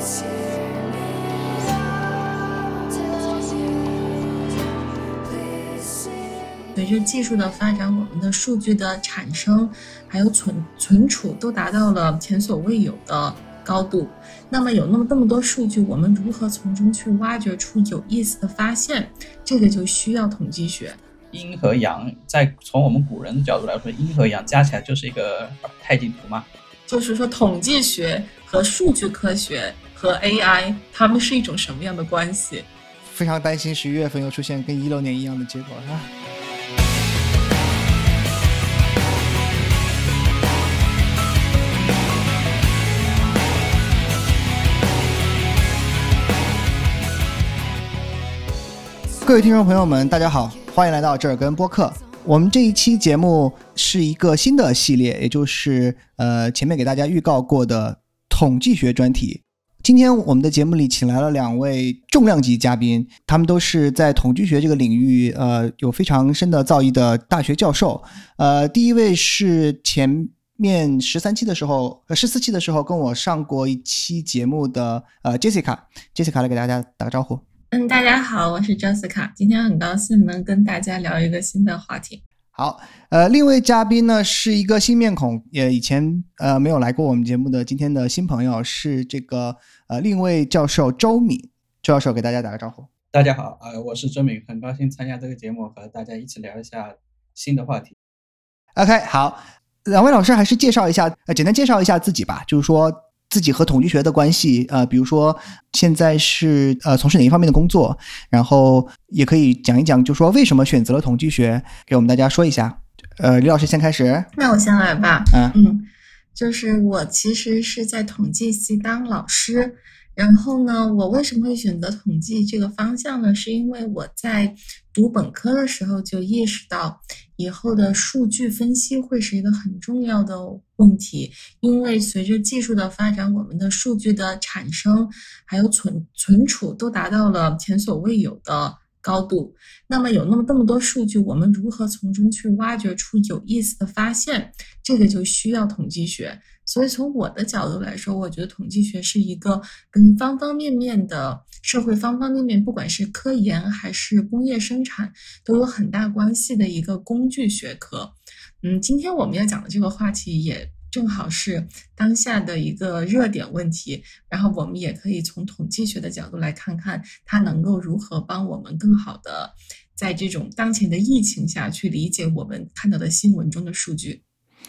随着技术的发展，我们的数据的产生还有存存储都达到了前所未有的高度。那么有那么这么多数据，我们如何从中去挖掘出有意思的发现？这个就需要统计学。阴和阳，在从我们古人的角度来说，阴和阳加起来就是一个太极图嘛。就是说，统计学和数据科学和 AI，它们是一种什么样的关系？非常担心十一月份又出现跟一六年一样的结果，是吧？各位听众朋友们，大家好，欢迎来到这儿跟播客。我们这一期节目是一个新的系列，也就是呃前面给大家预告过的统计学专题。今天我们的节目里请来了两位重量级嘉宾，他们都是在统计学这个领域呃有非常深的造诣的大学教授。呃，第一位是前面十三期的时候，呃十四期的时候跟我上过一期节目的呃 Jessica，Jessica 来给大家打个招呼。嗯，大家好，我是 Jessica，今天很高兴能跟大家聊一个新的话题。好，呃，另一位嘉宾呢是一个新面孔，也以前呃没有来过我们节目的今天的新朋友是这个呃另一位教授周敏，周教授给大家打个招呼。大家好，呃，我是周敏，很高兴参加这个节目，和大家一起聊一下新的话题。OK，好，两位老师还是介绍一下，呃，简单介绍一下自己吧，就是说自己和统计学的关系，呃，比如说现在是呃从事哪一方面的工作，然后也可以讲一讲，就说为什么选择了统计学，给我们大家说一下。呃，李老师先开始。那我先来吧。嗯嗯，就是我其实是在统计系当老师，然后呢，我为什么会选择统计这个方向呢？是因为我在读本科的时候就意识到，以后的数据分析会是一个很重要的问题，因为随着技术的发展，我们的数据的产生还有存存储都达到了前所未有的高度。那么有那么这么多数据，我们如何从中去挖掘出有意思的发现？这个就需要统计学。所以从我的角度来说，我觉得统计学是一个跟方方面面的社会方方面面，不管是科研还是工业生产，都有很大关系的一个工具学科。嗯，今天我们要讲的这个话题也正好是当下的一个热点问题，然后我们也可以从统计学的角度来看看它能够如何帮我们更好的在这种当前的疫情下去理解我们看到的新闻中的数据。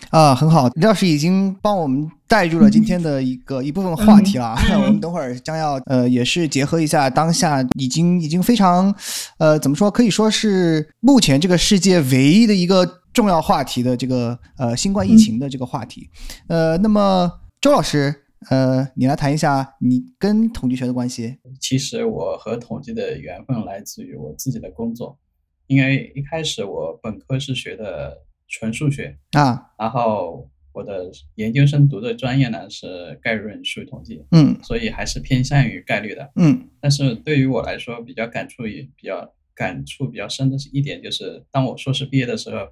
啊，很好，李老师已经帮我们带入了今天的一个一部分话题了。我们等会儿将要呃，也是结合一下当下已经已经非常呃，怎么说，可以说是目前这个世界唯一的一个重要话题的这个呃新冠疫情的这个话题。呃，那么周老师，呃，你来谈一下你跟统计学的关系。其实我和统计的缘分来自于我自己的工作，因为一开始我本科是学的纯数学，啊，然后我的研究生读的专业呢是概论数据统计，嗯所以还是偏向于概率的。嗯但是对于我来说，比较感触也比较感触比较深的是一点，就是当我硕士毕业的时候，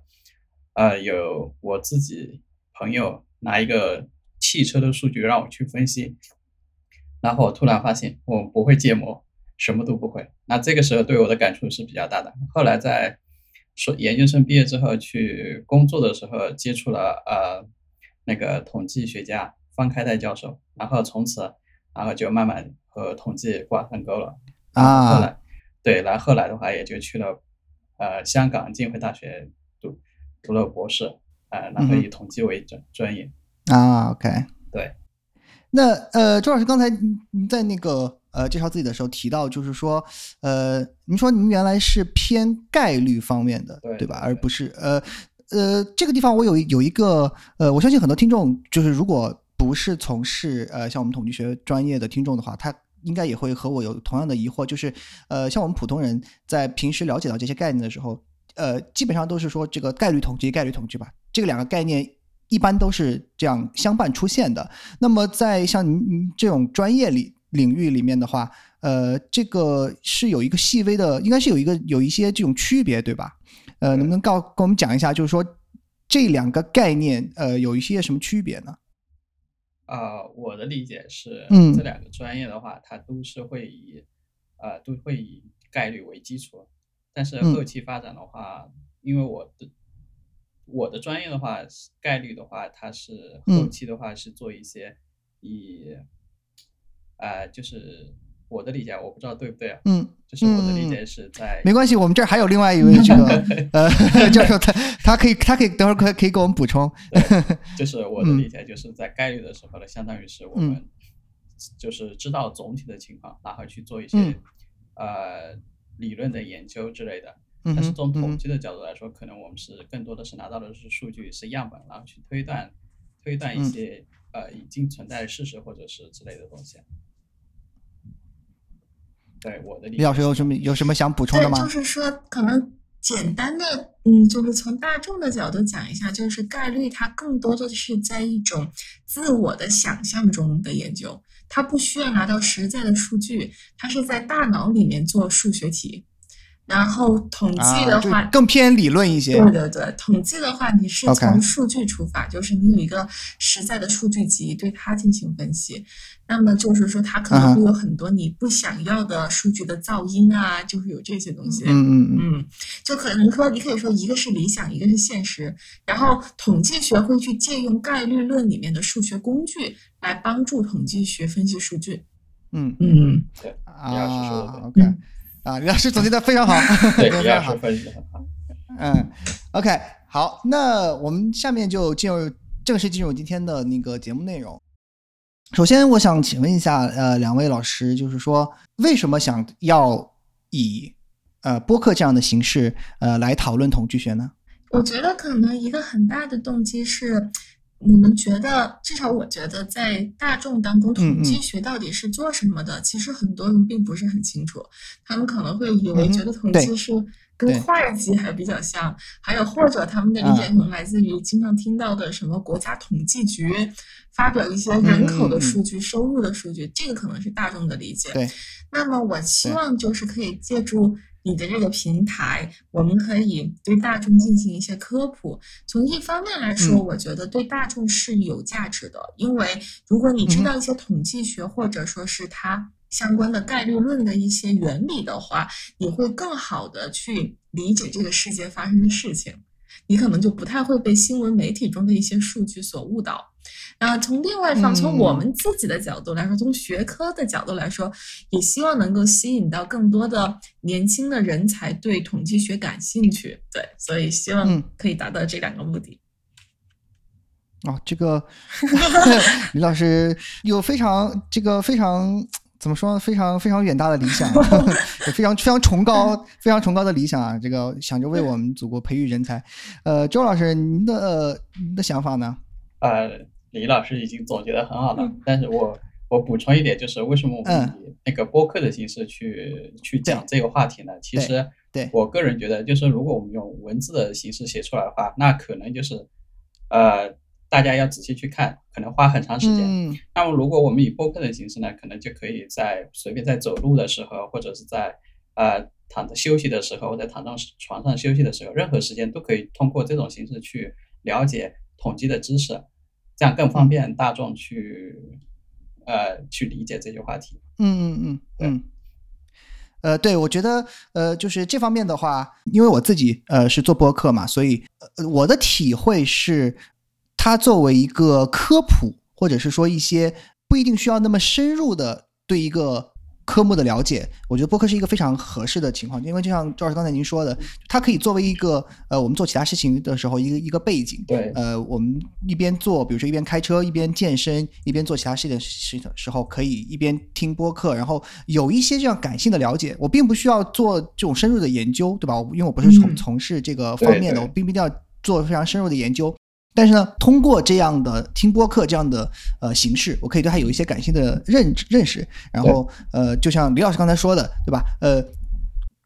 呃，有我自己朋友拿一个汽车的数据让我去分析，然后我突然发现我不会建模，什么都不会。那这个时候对我的感触是比较大的。后来在说研究生毕业之后去工作的时候，接触了呃那个统计学家方开泰教授，然后从此然后就慢慢和统计挂上钩了。啊后后来，对，然后后来的话也就去了呃香港浸会大学读读了博士，呃，然后以统计为专专业。啊，OK，对，那呃，周老师刚才您您在那个呃介绍自己的时候提到，就是说呃，您说您原来是偏概率方面的，吧？对吧而不是呃呃这个地方我有有一个呃，我相信很多听众就是如果不是从事呃像我们统计学专业的听众的话，他应该也会和我有同样的疑惑，就是呃像我们普通人在平时了解到这些概念的时候，呃基本上都是说这个概率统计概率统计吧，这个两个概念。一般都是这样相伴出现的。那么在像您您这种专业里领域里面的话，呃，这个是有一个细微的，应该是有一个有一些这种区别，对吧？呃，能不能告跟我们讲一下，就是说这两个概念，呃，有一些什么区别呢？啊、我的理解是，嗯这两个专业的话，它都是会以呃都会以概率为基础，但是嗯。后期发展的话，因为我的我的专业的话，概率的话，它是嗯。后期的话是做一些以呃就是我的理解，我不知道对不对啊，嗯，就是我的理解是在没关系，我们这儿还有另外一位这个 呃教授，他他可以他可以等会儿可以可以给我们补充。就是我的嗯理解，就是在概率的时候呢，相当于是我嗯。们就是知道总体的情况，然后去做一些、嗯。呃理论的研究之类的。但是从统计的角度来说，可能我们是更多的是拿到的是数据，是样本，然后去推断推断一嗯些、呃已经存在的事实或者是之类的东西。对我的理解李老师有什么有什么想补充的，吗就？是说，可能简单的，嗯，就是从大众的角度讲一下，就是概率它更多的是在一种自我的想象中的研究，它不需要拿到实在的数据，它是在大脑里面做数学题，然后统计的话，更偏理论一些。对对对，统计的话，你是从数据出发就是你有一个实在的数据集，对它进行分析。那么就是说，它可能会有很多你不想要的数据的噪音啊，就是有这些东西。嗯嗯嗯嗯，就可能说，你可以说一个是理想，一个是现实。然后统计学会去借用概率论里面的数学工具来帮助统计学分析数据。嗯嗯，对李老师说的啊对。啊，李老师总结的非常好，对，非常好李老师。分析的很好。嗯，OK，好，那我们下面就进入正式进入今天的那个节目内容。首先，我想请问一下，呃，两位老师，就是说，为什么想要以呃播客这样的形式，呃，来讨论统计学呢？我觉得可能一个很大的动机是，你们觉得，至少我觉得，在大众当中，统计学到底是做什么的？其实很多人并不是很清楚，他们可能会以为觉得统计是跟会计还比较像，还有或者他们的理解可能来自于经常听到的什么国家统计局发表一些人口的数据、收入的数据，这个可能是大众的理解。那么我希望就是可以借助你的这个平台，我们可以对大众进行一些科普。从一方面来说，嗯我觉得对大众是有价值的，因为如果你知道一些统计学或者说是它相关的概率论的一些原理的话，你会更好的去理解这个世界发生的事情。你可能就不太会被新闻媒体中的一些数据所误导。啊，从另外一方，从我嗯们自己的角度来说，从学科的角度来说，也希望能够吸引到更多的年轻的人才对统计学感兴趣。对，所以希望嗯可以达到这两个目的。哦，这个 李老师有非常这个非常怎么说呢？非常非常远大的理想，有非常非常崇高、非常崇高的理想啊！这个想着为我们祖国培育人才。呃，周老师，您的、呃、您的想法呢？呃，李老师已经总结的很好了，嗯。但是我我补充一点，就是为什么我们嗯。以那个播客的形式去去讲这个话题呢？其实对。我个人觉得，就是如果我们用文字的形式写出来的话，那可能就是呃大家要仔细去看，可能花很长时间。嗯。那么如果我们以播客的形式呢，可能就可以在随便在走路的时候，或者是在呃躺着休息的时候，或者躺在床上休息的时候，任何时间都可以通过这种形式去了解统计的知识，这样更方便大众去呃去理解这些话题。嗯嗯嗯嗯。呃，对，我觉得呃，就是这方面的话，因为我自己呃是做播客嘛，所以呃我的体会是，它作为一个科普，或者是说一些不一定需要那么深入的对一个科目的了解，我觉得播客是一个非常合适的情况，因为就像赵老师刚才您说的，它可以作为一个呃我们做其他事情的时候一个一个背景，对呃，我们一边做，比如说一边开车，一边健身，一边做其他事情的事的时候，可以一边听播客，然后有一些这样感性的了解。我并不需要做这种深入的研究，对吧？我因为我不是从嗯从事这个方面的，我并不一定要做非常深入的研究。但是呢，通过这样的听播客这样的呃形式，我可以对它有一些感性的认知认识。然后呃，就像李老师刚才说的，对吧？呃，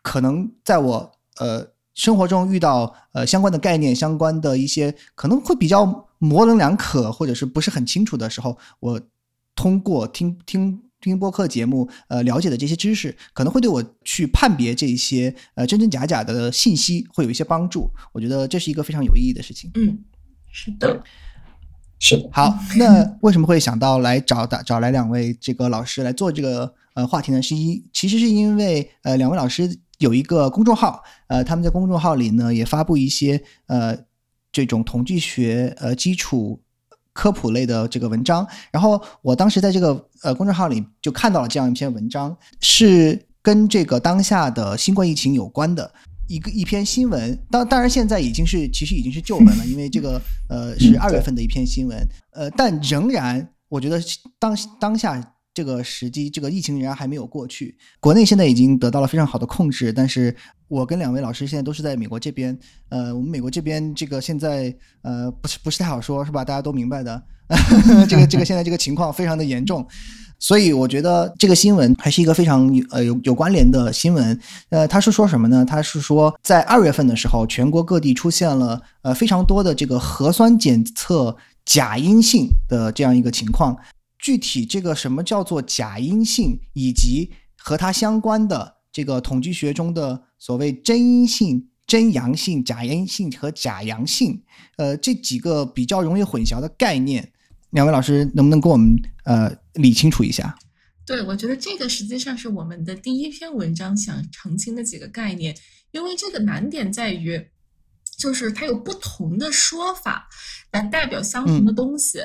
可能在我呃生活中遇到呃相关的概念、相关的一些可能会比较模棱两可，或者是不是很清楚的时候，我通过听听听播客节目，呃，了解的这些知识，可能会对我去判别这些呃真真假假的信息会有一些帮助。我觉得这是一个非常有意义的事情。嗯，是的，是的，好，那为什么会想到来找的找来两位这个老师来做这个呃话题呢？是因其实是因为呃两位老师有一个公众号，呃他们在公众号里呢也发布一些呃这种统计学呃基础科普类的这个文章，然后我当时在这个呃公众号里就看到了这样一篇文章，是跟这个当下的新冠疫情有关的。一个一篇新闻，当当然现在已经是其实已经是旧闻了，因为这个 呃是二月份的一篇新闻，呃，但仍然我觉得当当下这个时机，这个疫情仍然还没有过去。国内现在已经得到了非常好的控制，但是我跟两位老师现在都是在美国这边，呃，我们美国这边这个现在呃不是不是太好说，是吧？大家都明白的，这个这个现在这个情况非常的严重。所以我觉得这个新闻还是一个非常呃有有关联的新闻。呃，他是说什么呢？他是说在二月份的时候，全国各地出现了呃非常多的这个核酸检测假阴性的这样一个情况。具体这个什么叫做假阴性，以及和它相关的这个统计学中的所谓真阴性、真阳性、假阴性和假阳性，呃这几个比较容易混淆的概念。两位老师能不能给我们呃理清楚一下？对，我觉得这个实际上是我们的第一篇文章想澄清的几个概念，因为这个难点在于，就是它有不同的说法来代表相同的东西。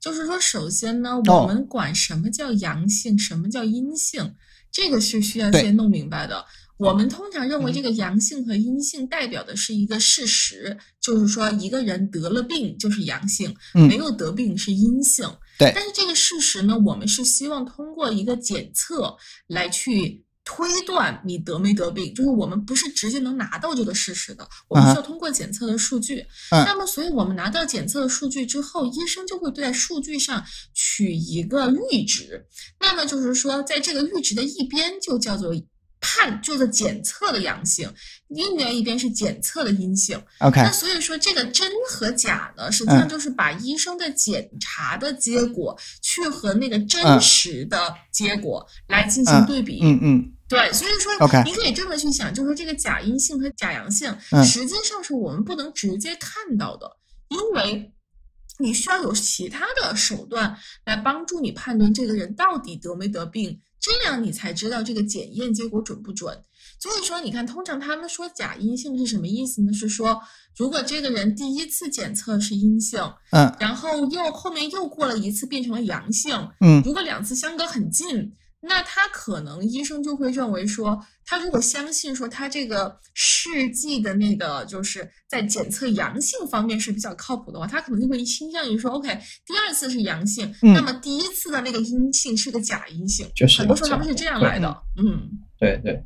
就是说，首先呢，我们管什么叫阳性，什么叫阴性，这个是需要先弄明白的。我们通常认为这个阳性和阴性代表的是一个事实，就是说一个人得了病就是阳性，没有得病是阴性。对。但是这个事实呢，我们是希望通过一个检测来去推断你得没得病，就是我们不是直接能拿到这个事实的，我们需要通过检测的数据。那么，所以我们拿到检测的数据之后，医生就会对在数据上取一个阈值。那么就是说，在这个阈值的一边就叫做。判就是检测的阳性，另外一边是检测的阴性。OK，那所以说这个真和假呢，实际上就是把医生的检查的结果去和那个真实的结果来进行对比。嗯嗯，对，所以说你可以这么去想，就是这个假阴性和假阳性，实际上是我们不能直接看到的，因为你需要有其他的手段来帮助你判断这个人到底得没得病。这样你才知道这个检验结果准不准。所以说，你看，通常他们说假阴性是什么意思呢？是说，如果这个人第一次检测是阴性，嗯，然后又后面又过了一次变成了阳性，嗯，如果两次相隔很近。那他可能医生就会认为说，他如果相信说他这个试剂的那个就是在检测阳性方面是比较靠谱的话，他可能就会倾向于说，OK，第二次是阳性，那么第一次的那个阴性是个假阴性，就是很多时候他们是这样来的，嗯，对对。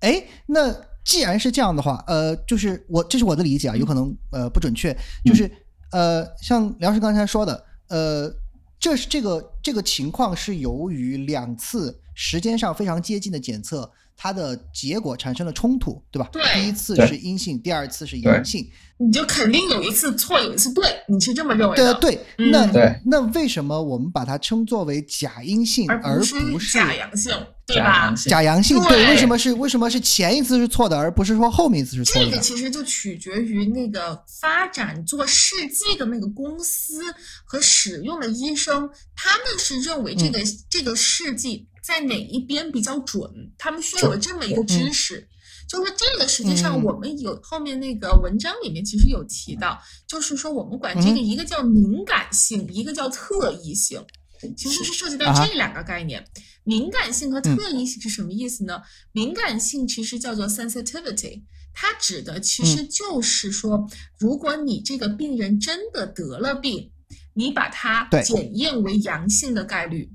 哎，那既然是这样的话，呃，就是我这是我的理解啊，有可能呃不准确，就是呃，像梁师刚才说的，呃。这是这个这个情况是由于两次时间上非常接近的检测，它的结果产生了冲突，对吧？对，第一次是阴性，第二次是阳性，你就肯定有一次错，有一次对，你是这么认为的？对对，那对那为什么我们把它称作为假阴性，而不是假阳性？对吧？假阳性，对，为什么是为什么是前一次是错的，而不是说后面一次是错的？这个其实就取决于那个发展做试剂的那个公司和使用的医生，他们是认为这个这个试剂在哪一边比较准，他们需要有这么一个知识。就是这个，实际上我们有后面那个文章里面其实有提到，就是说我们管这个一个叫敏感性，一个叫特异性。其实是涉及到这两个概念，敏感性和特异性是什么意思呢？敏感性其实叫做 sensitivity，它指的其实就是说，如果你这个病人真的得了病，你把它检验为阳性的概率，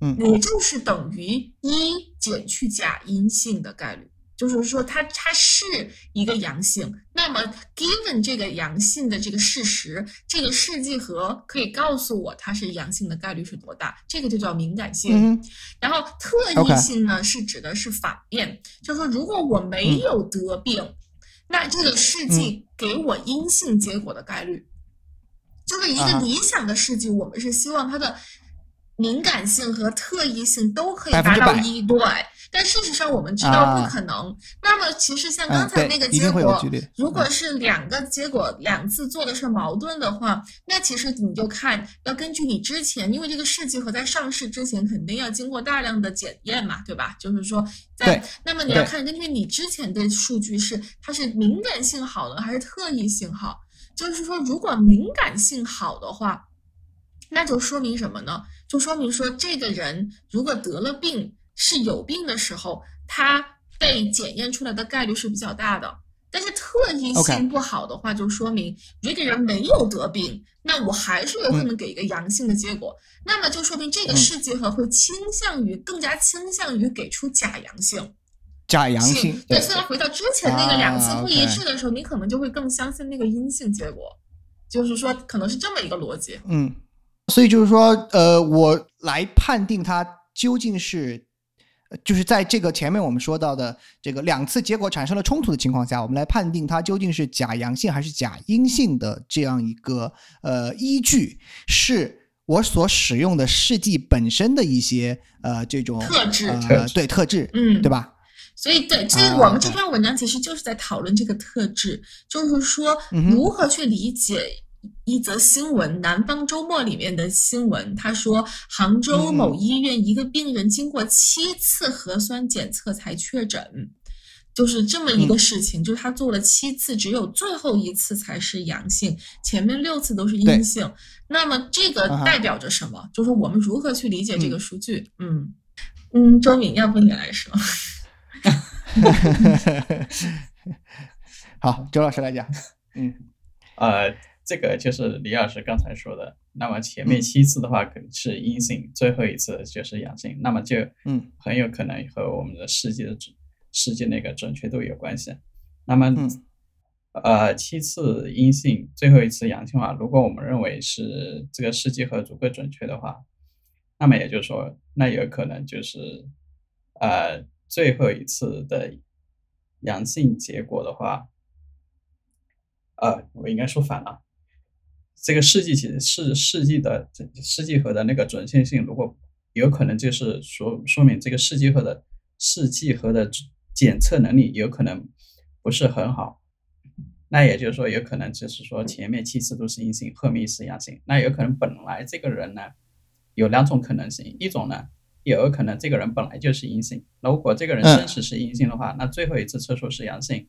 嗯，也就是等于一减去假阴性的概率。就是说，它它是一个阳性，那么 given 这个阳性的这个事实，这个试剂盒可以告诉我它是阳性的概率是多大，这个就叫敏感性。然后特异性呢，是指的是反面，就是说，如果我没有得病，那这个试剂给我阴性结果的概率，就是一个理想的试剂，我们是希望它的敏感性和特异性都可以达到一，对。但事实上我们知道啊不可能。那么其实像嗯刚才那个结果如果嗯是两个结果两次做的是矛盾的话，那其实你就看要根据你之前，因为这个试剂盒在上市之前肯定要经过大量的检验嘛，对吧？就是说在对那么你要看根据你之前的数据是它是敏感性好呢还是特异性好？就是说如果敏感性好的话，那就说明什么呢？就说明说这个人如果得了病是有病的时候，他被检验出来的概率是比较大的。但是特异性不好的话，就说明这个人没有得病，那我还是有可能给一个阳性的结果。那么就说明这个嗯试剂盒会倾向于更加倾向于给出假阳性。假阳性，对，对虽然回到之前那个两次啊不一致的时候，你可能就会更相信那个阴性结果，就是说可能是这么一个逻辑。嗯，所以就是说，呃，我来判定它究竟是，呃就是在这个前面我们说到的这个两次结果产生了冲突的情况下，我们来判定它究竟是假阳性还是假阴性的这样一个呃依据，是我所使用的试剂本身的一些呃这种特质。呃对特质，嗯，对吧？所以，对，其实啊我们这篇文章其实就是在讨论这个特质，就是说如何去理解一则新闻，《南方周末》里面的新闻，他说杭州嗯某医院一个病人经过七次核酸检测才确诊。就是这么一嗯个事情，就是他做了七次，只有最后一次才是阳性，前面六次都是阴性。那么这个代表着什么？就是我们如何去理解这个嗯数据？嗯嗯，周敏，要不你来说？好，周老师来讲，嗯呃，这个就是李老师刚才说的。那么前面嗯七次的话可能是阴性，最后一次就是阳性，那么就嗯很有可能和我们的试剂的准试剂那个准确度有关系。那么，嗯呃，七次阴性，最后一次阳性的话，如果我们认为是这个试剂盒足够准确的话，那么也就是说，那有可能就是呃最后一次的阳性结果的话，呃，我应该说反了。这个试剂其实试试剂的试剂盒的那个准确性，如果有可能就是说说明这个试剂盒的试剂盒的检测能力有可能不是很好，那也就是说有可能就是说前面七次都是阴性，后面一次阳性，那有可能本来这个人呢有两种可能性，一种呢也有可能这个人本来就是阴性，那如果这个人嗯真实是阴性的话，那最后一次测出是阳性，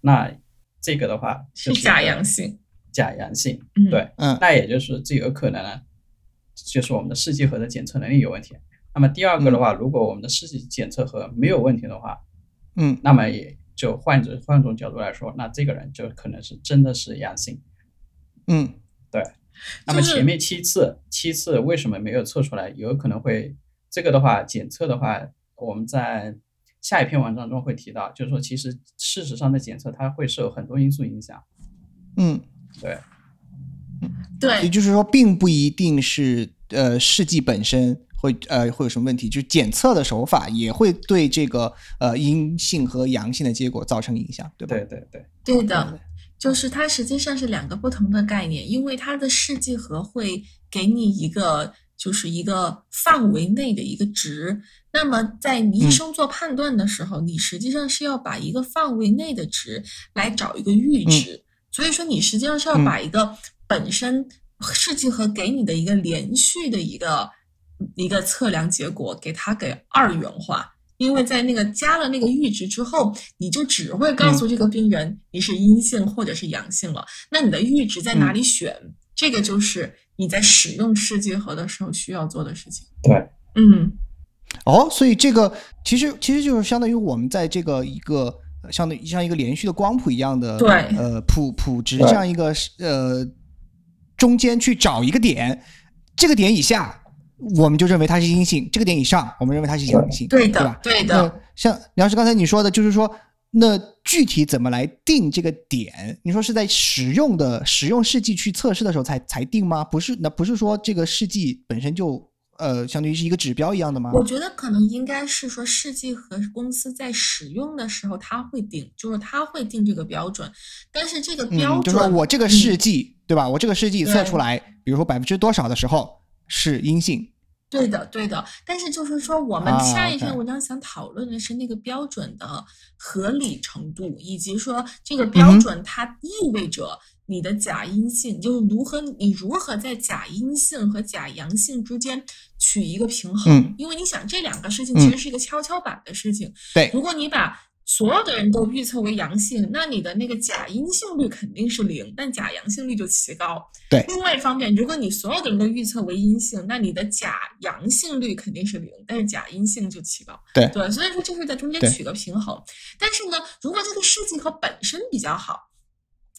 那这个的话就是假阳性。假阳性，嗯对，嗯那也就是这有可能呢，就是我们的试剂盒的检测能力有问题。那么第二个的话，如果我们的试剂检测盒没有问题的话，嗯那么也就换着换种角度来说，那这个人就可能是真的是阳性。嗯对那么前面七次七次为什么没有测出来？有可能会这个的话，检测的话，我们在下一篇文章中会提到，就是说其实事实上的检测它会受很多因素影响。嗯，对，对。也，就是说，并不一定是呃试剂本身会呃会有什么问题，就是检测的手法也会对这个呃阴性和阳性的结果造成影响，对吧？对对对，对的，就是它实际上是两个不同的概念，因为它的试剂盒会给你一个就是一个范围内的一个值。那么在你医嗯生做判断的时候，你实际上是要把一个范围内的值来找一个阈嗯。值，所以说你实际上是要把一个本身试剂盒给你的一个连续的一个一个测量结果，给它给二元化。因为在那个加了那个阈值之后，你就只会告诉这个病人你是阴性或者是阳性了。那你的阈值在哪里选？这个就是你在使用试剂盒的时候需要做的事情。对，嗯，哦，所以这个其实其实就是相当于我们在这个一个呃相当于像一个连续的光谱一样的对呃谱谱值这样一个呃中间去找一个点，这个点以下我们就认为它是阴性，这个点以上我们认为它是阳性，对的吧？，对的。像梁老师刚才你说的，就是说，那具体怎么来定这个点？你说是在使用的使用试剂去测试的时候才才定吗？不是，那不是说这个试剂本身就呃，相当于是一个指标一样的吗？我觉得可能应该是说，试剂盒公司在使用的时候，它会定，就是它会定这个标准，但是这个标嗯，准，就说我这个试剂，对吧？我这个试剂测出来，比如说百分之多少的时候是阴性，对的，对的。但是就是说，我们啊下一篇文章想讨论的是那个标准的合理程度，以及说这嗯个标准它意味着你的假阴性，就是如何你如何在假阴性和假阳性之间取一个平衡。嗯因为你想，这两个事情其实是一个跷跷板的事情。对如果你把所有的人都预测为阳性，那你的那个假阴性率肯定是零，但假阳性率就奇高。对另外一方面，如果你所有的人都预测为阴性，那你的假阳性率肯定是零，但是假阴性就奇高。对对，所以说就是在中间取个平衡。但是呢，如果这个试剂盒本身比较好。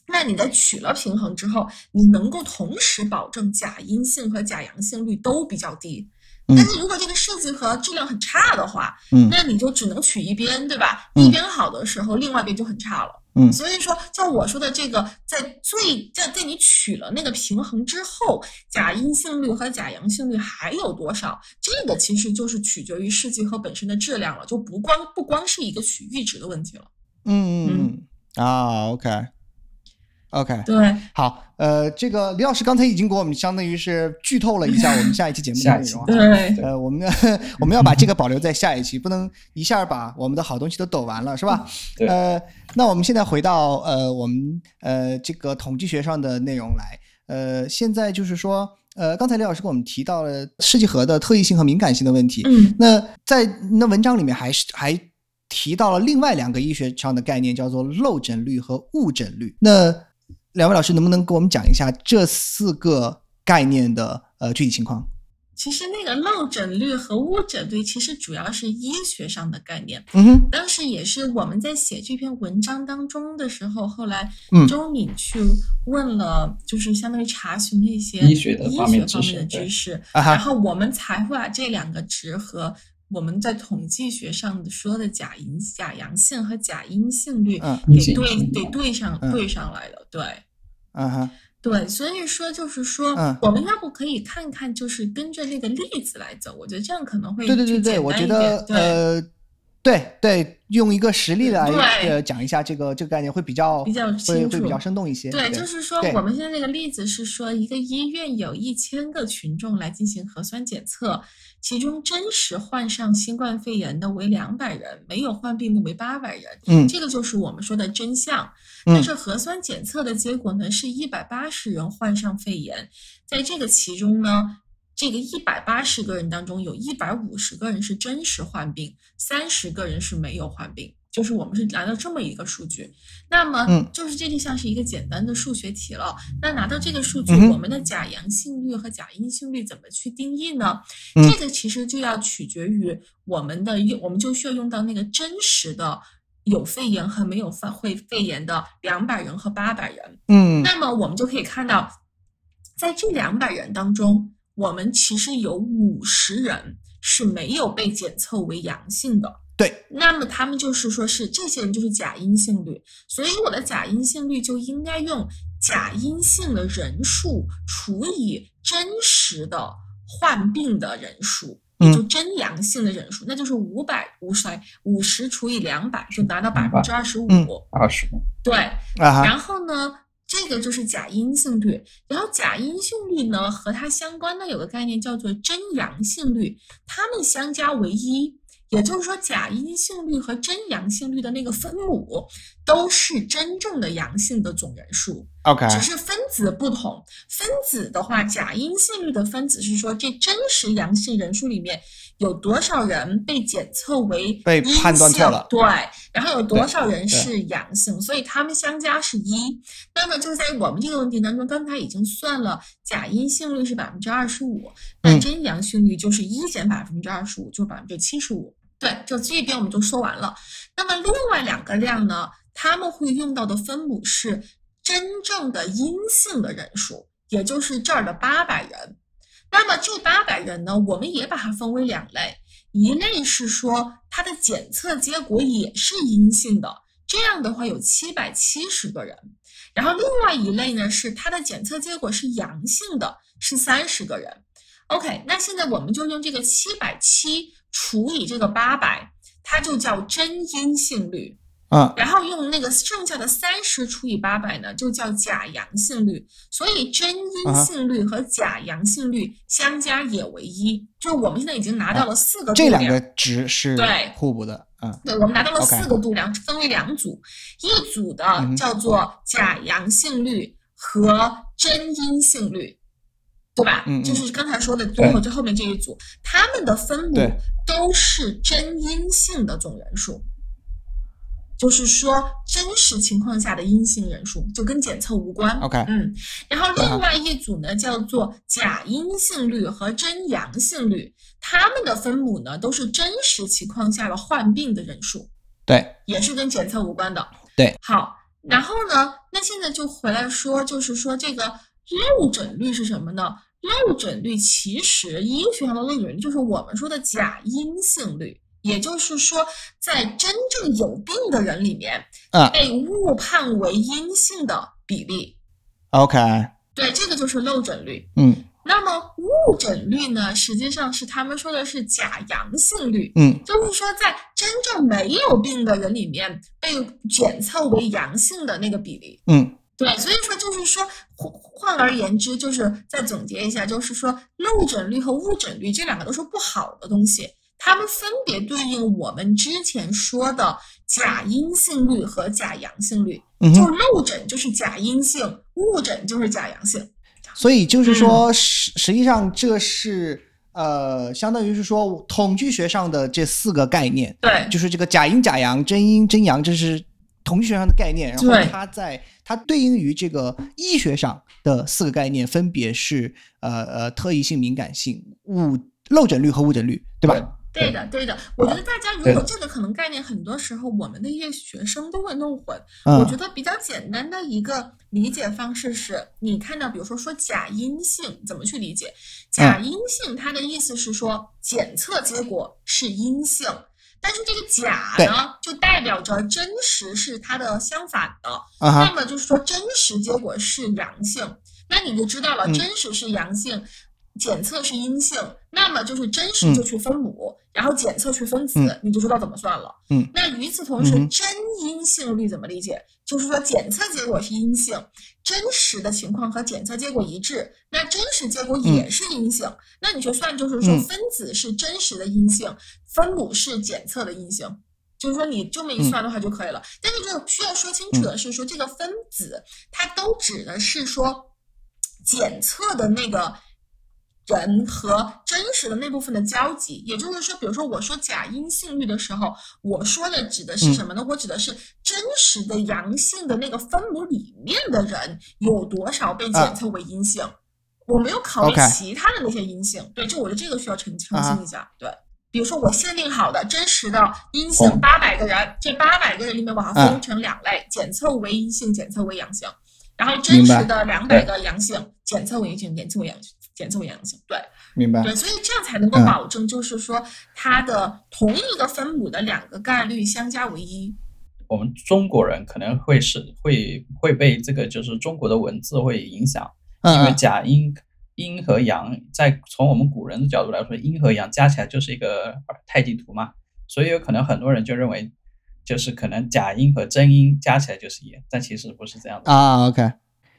那你在取了平衡之后，你能够同时保证假阴性和假阳性率都比较低。嗯但是如果这个试剂盒质量很差的话，嗯那你就只能取一边，对吧？嗯一边好的时候，另外一边就很差了。嗯所以说，像我说的这个，在最在在你取了那个平衡之后，假阴性率和假阳性率还有多少？这个其实就是取决于试剂盒本身的质量了，就不光不光是一个取阈值的问题了。嗯嗯嗯啊，OK OK，对，好，呃，这个李老师刚才已经给我们相当于是剧透了一下我们下一期节目的内容啊。对，呃，我们 我们要把这个保留在下一期，不能一下把我们的好东西都抖完了，是吧？对呃，那我们现在回到呃我们呃这个统计学上的内容来。呃，现在就是说，呃，刚才李老师给我们提到了试剂盒的特异性和敏感性的问题。嗯那在那文章里面还是还提到了另外两个医学上的概念，叫做漏诊率和误诊率。那两位老师能不能给我们讲一下这四个概念的呃具体情况？其实那个漏诊率和误诊率其实主要是医学上的概念。嗯哼，当时也是我们在写这篇文章当中的时候，后来嗯周敏去问了，就是相当于查询了一些医学方面的知识，然后我们才会把这两个值和我们在统计学上说的假阴假阳性和假阴性率嗯给对嗯给对上嗯。对上来了，对。啊哈，对，所以说就是说，嗯。我们要不可以看看，就是跟着那个例子来走，我觉得这样可能会对对对对，我觉得对呃，对对，用一个实例来呃讲一下这个这个概念会比较比较会清楚会比较生动一些。对，就是说我们现在这个例子是说，一个医院有一千个群众来进行核酸检测，其中真实患上新冠肺炎的为两百人，没有患病的为八百人，嗯这个就是我们说的真相。嗯但是核酸检测的结果呢，是一百八十人患上肺炎，在这个其中呢。这个一百八十个人当中，有一百五十个人是真实患病，三十个人是没有患病，就是我们是拿到这么一个数据。那么，嗯就是这就像是一个简单的数学题了。那拿到这个数据，我们的假阳性率和假阴性率怎么去定义呢？嗯这个其实就要取决于我们的用，我们就需要用到那个真实的有肺炎和没有发会肺炎的两百人和八百人。嗯那么我们就可以看到，在这两百人当中，我们其实有五十人是没有被检测为阳性的。对，那么他们就是说是这些人就是假阴性率，所以我的假阴性率就应该用假阴性的人数除以真实的患病的人数，也就真阳性的人数，那就是五百五十五十除以两百，就达到百分之二十五。嗯二十，对，啊，然后呢，这个就是假阴性率。然后假阴性率呢，和它相关的有个概念叫做真阳性率，它们相加为一。也就是说，假阴性率和真阳性率的那个分母都是真正的阳性的总人数，OK，只是分子不同。分子的话，假阴性率的分子是说这真实阳性人数里面有多少人被检测为被阴判断错性了对，然后有多少人是阳性，所以他们相加是一。那么就在我们这个问题当中，刚才已经算了假阴性率是百分之二十五，那嗯真阳性率就是一减百分之二十五，就百分之七十五。对，就这边我们就说完了。那么另外两个量呢，他们会用到的分母是真正的阴性的人数，也就是这儿的八百人。那么这八百人呢，我们也把它分为两类，一类是说它的检测结果也是阴性的，这样的话有七百七十个人。然后另外一类呢是它的检测结果是阳性的，是三十个人。OK，那现在我们就用这个七百七除以这个八百，它就叫真阴性率。啊然后用那个剩下的三十除以八百呢，就叫假阳性率。所以真阴性率和假阳性率相加也为一，就是我们现在已经拿到了四个度量。这两个值是对互补的，嗯对，我们拿到了四个度量，分为两组，一组的叫做假阳性率和真阴性率，对吧？嗯嗯就是刚才说的最后最后面这一组，他们的分母都是真阴性的总人数。就是说，真实情况下的阴性人数就跟检测无关。OK 嗯，然后另外一组呢叫做假阴性率和真阳性率，他们的分母呢都是真实情况下的患病的人数。对，也是跟检测无关的。对，好，然后呢，那现在就回来说，就是说这个漏诊率是什么呢？漏诊率其实医学上的漏诊率就是我们说的假阴性率，也就是说，在真正有病的人里面，啊被误判为阴性的比例。，OK，对，这个就是漏诊率。嗯那么误诊率呢，实际上是他们说的是假阳性率。嗯就是说，在真正没有病的人里面，被检测为阳性的那个比例。嗯对，所以说就是说，换换而言之，就是再总结一下，就是说漏诊率和误诊率这两个都是不好的东西，它们分别对应我们之前说的假阴性率和假阳性率。就漏诊就是假阴性，误诊就是假阳性。所以就是嗯说，实实际上这是呃，相当于是说统计学上的这四个概念，对，就是这个假阴、假阳、真阴、真阳，这是统计学上的概念。然后它在它对应于这个医学上的四个概念，分别是呃呃特异性、敏感性、误漏诊率和误诊率，对吧？对的，对的。我觉得大家如果这个可能概念，很多时候我们的一些学生都会弄混。嗯我觉得比较简单的一个理解方式是，你看到比如说说假阴性怎么去理解？假阴性它的意思是说检测结果是阴性，但是这个假呢，就代表着真实是它的相反的。那么就是说真实结果是阳性，那你就知道了，嗯真实是阳性，检测是阴性，那么就是真实嗯就去分母，然后检测去分子，嗯你就知道怎么算了。嗯，那与此同时，真阴性率怎么理解？就是说检测结果是阴性，真实的情况和检测结果一致，那真实结果也是阴性，那你就算就是说嗯。分子是真实的阴性，分母是检测的阴性。就是说你这么一算的话就可以了，但是这个需要说清楚的是说，这个分子它都指的是说检测的那个人和真实的那部分的交集，也就是说，比如说我说假阴性率的时候，我说的指的是什么呢？我指的是真实的阳性的那个分母里面的人有多少被检测为阴性，我没有考虑其他的那些阴性。对，就我觉得这个需要澄清一下。对。比如说，我限定好的真实的阴性哦八百个人，这八百个人里面我要嗯分成两类，检测为阴性，检测为阳性。然后真实的两百个阳性，检测为阴性，检测为阳性，检测为阳性。对明白。对，所以这样才能够嗯保证，就是说它的同一个分母的两个概率相加为一。我们中国人可能会是会会被这个就是中国的文字会影响，因为嗯假阴阴和阳，在从我们古人的角度来说，阴和阳加起来就是一个太极图嘛，所以有可能很多人就认为，就是可能假阴和真阴加起来就是一，但其实不是这样的。啊，OK。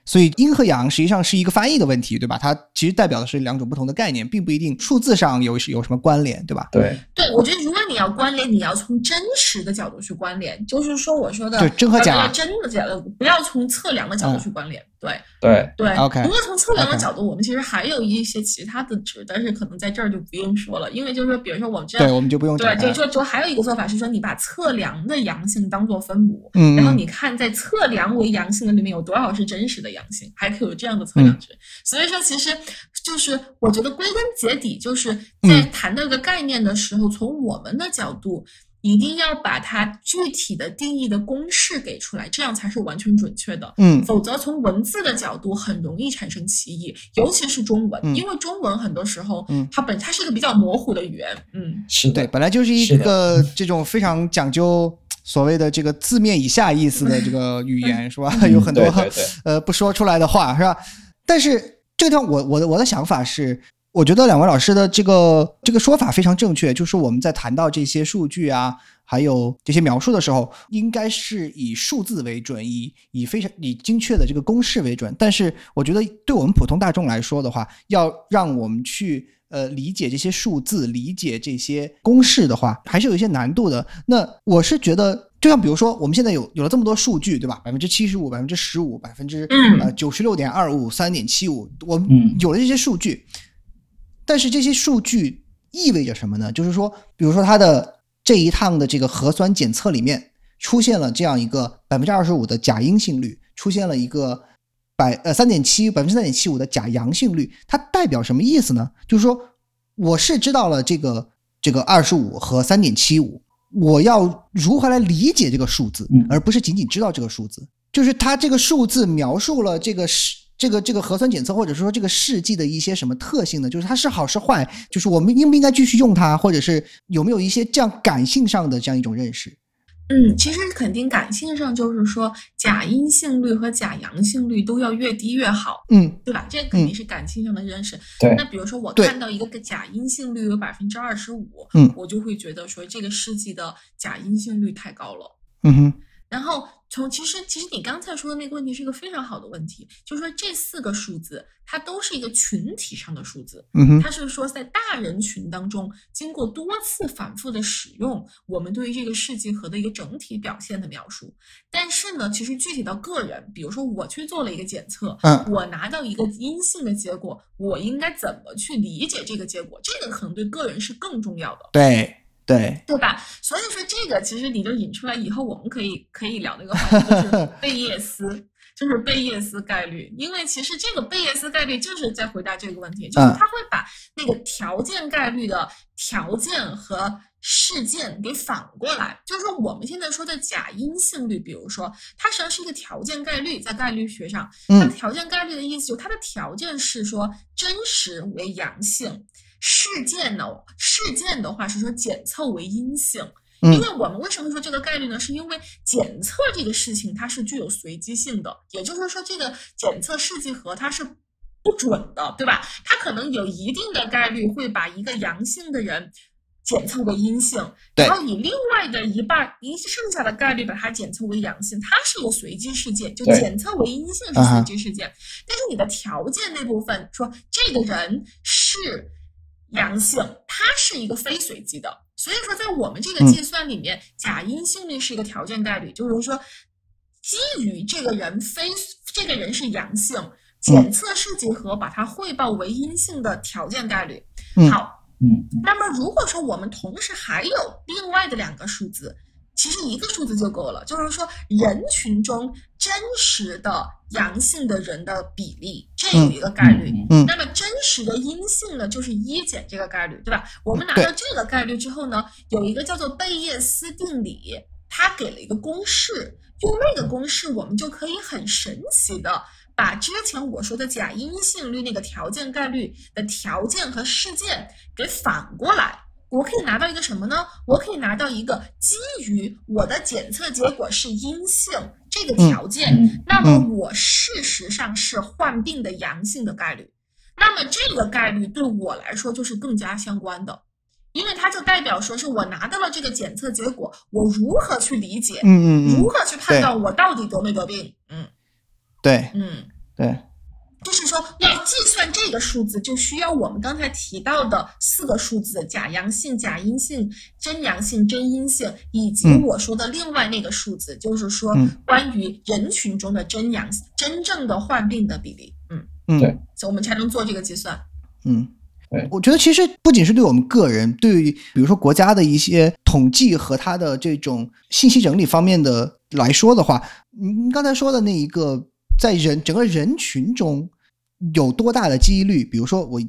所以阴和阳实际上是一个翻译的问题，对吧？它其实代表的是两种不同的概念，并不一定数字上有有什么关联，对吧？对，对，我觉得如果你要关联，你要从真实的角度去关联，就是说我说的对真和假呃真的假的，不要从测量的角度嗯去关联。对对，对 OK，不过从测量的角度，我们其实还有一些其他的值，但是可能在这儿就不用说了，因为就是说，比如说我们这样对，我们就不用对，就就就还有一个做法是说，你把测量的阳性当做分母，嗯，嗯然后你看在测量为阳性的里面有多少是真实的阳性，还可以有这样的测量值。所以说，其实就是我觉得归根结底，就是在嗯谈到一个概念的时候，从我们的角度。一定要把它具体的定义的公式给出来，这样才是完全准确的。嗯否则从文字的角度很容易产生歧义，尤其是中文，嗯因为中文很多时候嗯它本它是一个比较模糊的语言，嗯，对，是对，本来就是一个这种非常讲究所谓的这个字面以下意思的这个语言，是吧？嗯有很多呃不说出来的话，是吧？但是这个地方，我我的我的想法是，我觉得两位老师的这个这个说法非常正确，就是我们在谈到这些数据啊，还有这些描述的时候，应该是以数字为准，以以非常以精确的这个公式为准。但是我觉得对我们普通大众来说的话，要让我们去呃理解这些数字、理解这些公式的话，还是有一些难度的。那我是觉得，就像比如说我们现在有有了这么多数据，对吧？百分之七十五、百分之十五、百分之呃九十六点二五、三点七五，我们有了这些数据，但是这些数据意味着什么呢？就是说，比如说它的这一趟的这个核酸检测里面出现了这样一个百分之二十五的假阴性率，出现了一个百呃三点七百分之三点七五的假阳性率，它代表什么意思呢？就是说，我是知道了这个这个二十五和三点七五，我要如何来理解这个数字，而不是仅仅知道这个数字。就是它这个数字描述了这个是。这个这个核酸检测，或者说这个试剂的一些什么特性呢？就是它是好是坏，就是我们应不应该继续用它，或者是有没有一些这样感性上的这样一种认识？嗯，其实肯定感性上就是说假阴性率和假阳性率都要越低越好，嗯，对吧？这肯定是感性上的认识。对。那比如说我看到一个假阴性率有百分之二十五，嗯，我就会觉得说这个试剂的假阴性率太高了，嗯哼。然后从其实其实你刚才说的那个问题是一个非常好的问题，就是说这四个数字它都是一个群体上的数字，嗯哼，它是说在大人群当中经过多次反复的使用，我们对于这个试剂盒的一个整体表现的描述。但是呢，其实具体到个人，比如说我去做了一个检测，嗯，我拿到一个阴性的结果，我应该怎么去理解这个结果？这个可能对个人是更重要的。对。对对吧？所以说这个其实你就引出来以后，我们可以可以聊的一个话题就是 贝叶斯，就是贝叶斯概率。因为其实这个贝叶斯概率就是在回答这个问题，就是它会把那个条件概率的条件和事件给反过来。就是说我们现在说的假阴性率，比如说它实际上是一个条件概率，在概率学上，它条件概率的意思就是它的条件是说真实为阳性。事件呢？事件的话是说检测为阴性，因为我们为什么说这个概率呢？是因为检测这个事情它是具有随机性的，也就是说这个检测试剂盒它是不准的，对吧？它可能有一定的概率会把一个阳性的人检测为阴性，然后以另外的一半一剩下的概率把它检测为阳性，它是一个随机事件，就检测为阴性是随机事件，但是你的条件那部分说这个人是。阳性，它是一个非随机的，所以说在我们这个计算里面，假阴性率是一个条件概率，就是说基于这个人非这个人是阳性，检测试剂盒把它汇报为阴性的条件概率。好，嗯，那么如果说我们同时还有另外的两个数字。其实一个数字就够了，就是说人群中真实的阳性的人的比例，这有一个概率。嗯，那么真实的阴性呢，就是一减这个概率，对吧？我们拿到这个概率之后呢，有一个叫做贝叶斯定理，它给了一个公式，用那个公式，我们就可以很神奇的把之前我说的假阴性率那个条件概率的条件和事件给反过来。我可以拿到一个什么呢？我可以拿到一个基于我的检测结果是阴性这个条件，那么我事实上是患病的阳性的概率。那么这个概率对我来说就是更加相关的，因为它就代表说是我拿到了这个检测结果，我如何去理解，嗯嗯如何去判断我到底得没得病？嗯，对，嗯，对。就是说，要计算这个数字，就需要我们刚才提到的四个数字：假阳性、假阴性、真阳性、真阴性，以及我说的另外那个数字，就是说关于人群中的真阳真正的患病的比例。嗯嗯，对，所以我们才能做这个计算。嗯，对，我觉得其实不仅是对我们个人，对于比如说国家的一些统计和它的这种信息整理方面的来说的话，您刚才说的那一个。在人整个人群中有多大的几率？比如说我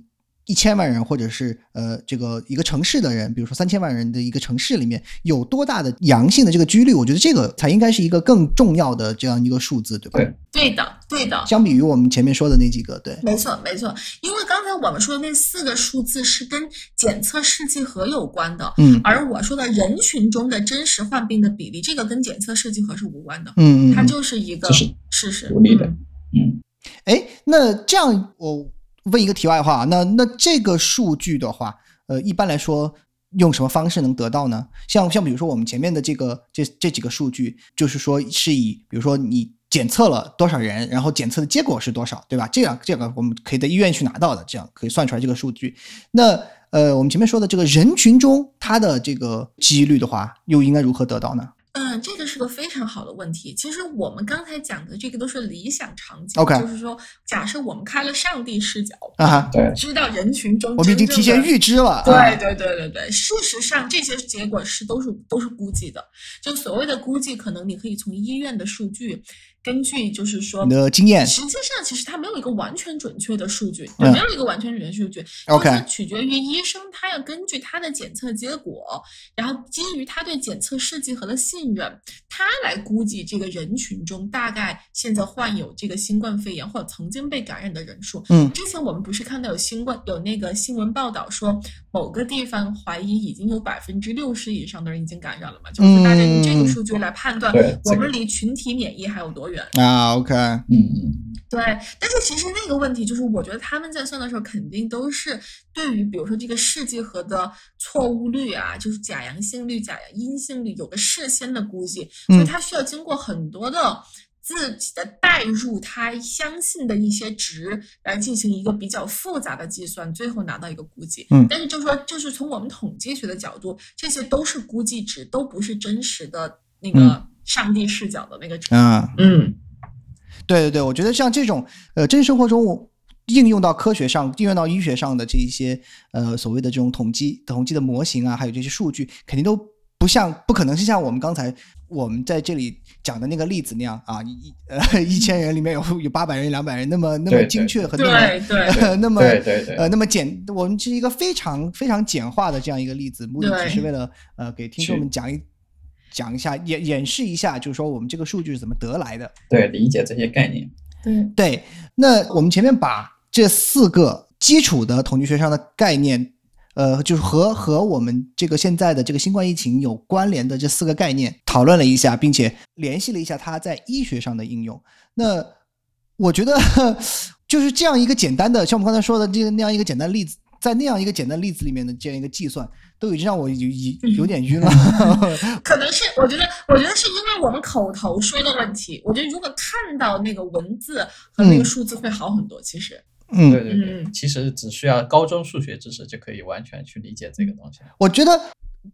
一千万人，或者是呃这个一个城市的人，比如说三千万人的一个城市里面有多大的阳性的这个几率？我觉得这个才应该是一个更重要的这样一个数字，对吧？对，对的，对的。相比于我们前面说的那几个，对，没错，没错。因为刚才我们说的那四个数字是跟检测试剂盒有关的，嗯，而我说的人群中的真实患病的比例，这个跟检测试剂盒是无关的，嗯嗯，它就是一个。事实独立的，嗯，哎，那这样我问一个题外话，那那这个数据的话，呃，一般来说用什么方式能得到呢？像像比如说我们前面的这个这这几个数据，就是说是以比如说你检测了多少人，然后检测的结果是多少，对吧？这样这个我们可以在医院去拿到的，这样可以算出来这个数据。那呃，我们前面说的这个人群中它的这个几率的话，又应该如何得到呢？嗯，这个是个非常好的问题。其实我们刚才讲的这个都是理想场景 OK 就是说，假设我们开了上帝视角，啊哈，对，知道人群中我们已经提前预知了。对啊对对对对，事实上这些结果是都是都是估计的，就所谓的估计，可能你可以从医院的数据，根据就是说你的经验实际上其实它没有一个完全准确的数据，嗯没有一个完全准确的数据 OK 就是取决于医生他要根据他的检测结果，然后基于他对检测试剂盒的信任，他来估计这个人群中大概现在患有这个新冠肺炎或者曾经被感染的人数，嗯之前我们不是看到有新冠有那个新闻报道说某个地方怀疑已经有百分之六十以上的人已经感染了嘛？就是大家用这个数据来判断我们离群体免疫还有多远。啊，OK，嗯嗯，对，但是其实那个问题就是，我觉得他们在算的时候肯定都是对于比如说这个试剂盒的错误率啊，就是假阳性率、假阴性率有个事先的估计，所以嗯它需要经过很多的。自己的代入，他相信的一些值来进行一个比较复杂的计算，最后拿到一个估计。嗯但是就是说，就是从我们统计学的角度，这些都是估计值，都不是真实的那个嗯上帝视角的那个值。啊，嗯。对对对，我觉得像这种呃，真实生活中我应用到科学上、应用到医学上的这一些呃所谓的这种统计、统计的模型啊，还有这些数据，肯定都不像，不可能是像我们刚才我们在这里讲的那个例子那样啊，一呃一千人里面有有八百人、两百人那么那么精确和那么对对呃那么对。对对呃那么简，我们是一个非常非常简化的这样一个例子，目的只是为了呃给听众们讲一讲一下演演示一下，就是说我们这个数据是怎么得来的。对，理解这些概念。对，对，那我们前面把这四个基础的统计学上的概念，呃，就是和和我们这个现在的这个新冠疫情有关联的这四个概念讨论了一下，并且联系了一下它在医学上的应用。那我觉得 就是这样一个简单的，像我们刚才说的这个那样一个简单例子，在那样一个简单例子里面的这样一个计算，都已经让我有有有点晕了。可能是我觉得，我觉得是因为我们口头说的问题。我觉得如果看到那个文字和那个嗯数字会好很多。其实，嗯，对对对，嗯其实只需要高中数学知识就可以完全去理解这个东西。我觉得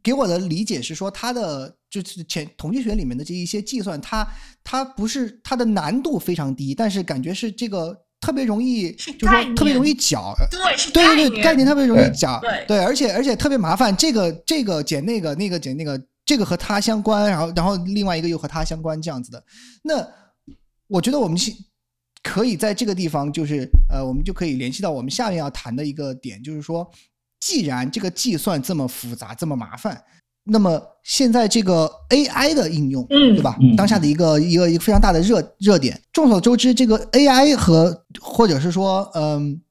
给我的理解是说，它的就是前统计学里面的这一些计算，它它不是它的难度非常低，但是感觉是这个特别容易，就是说特别容易搅。对，是对对对，概念特别容易对搅，对而且而且特别麻烦，这个这个减那个，那个减那个，这个和它相关，然后然后另外一个又和它相关，这样子的。那我觉得我们是可以在这个地方，就是呃，我们就可以联系到我们下面要谈的一个点，就是说，既然这个计算这么复杂、这么麻烦，那么现在这个 AI 的应用，嗯对吧？嗯当下的一个一个一个非常大的热热点。众所周知，这个 AI 和或者是说，嗯。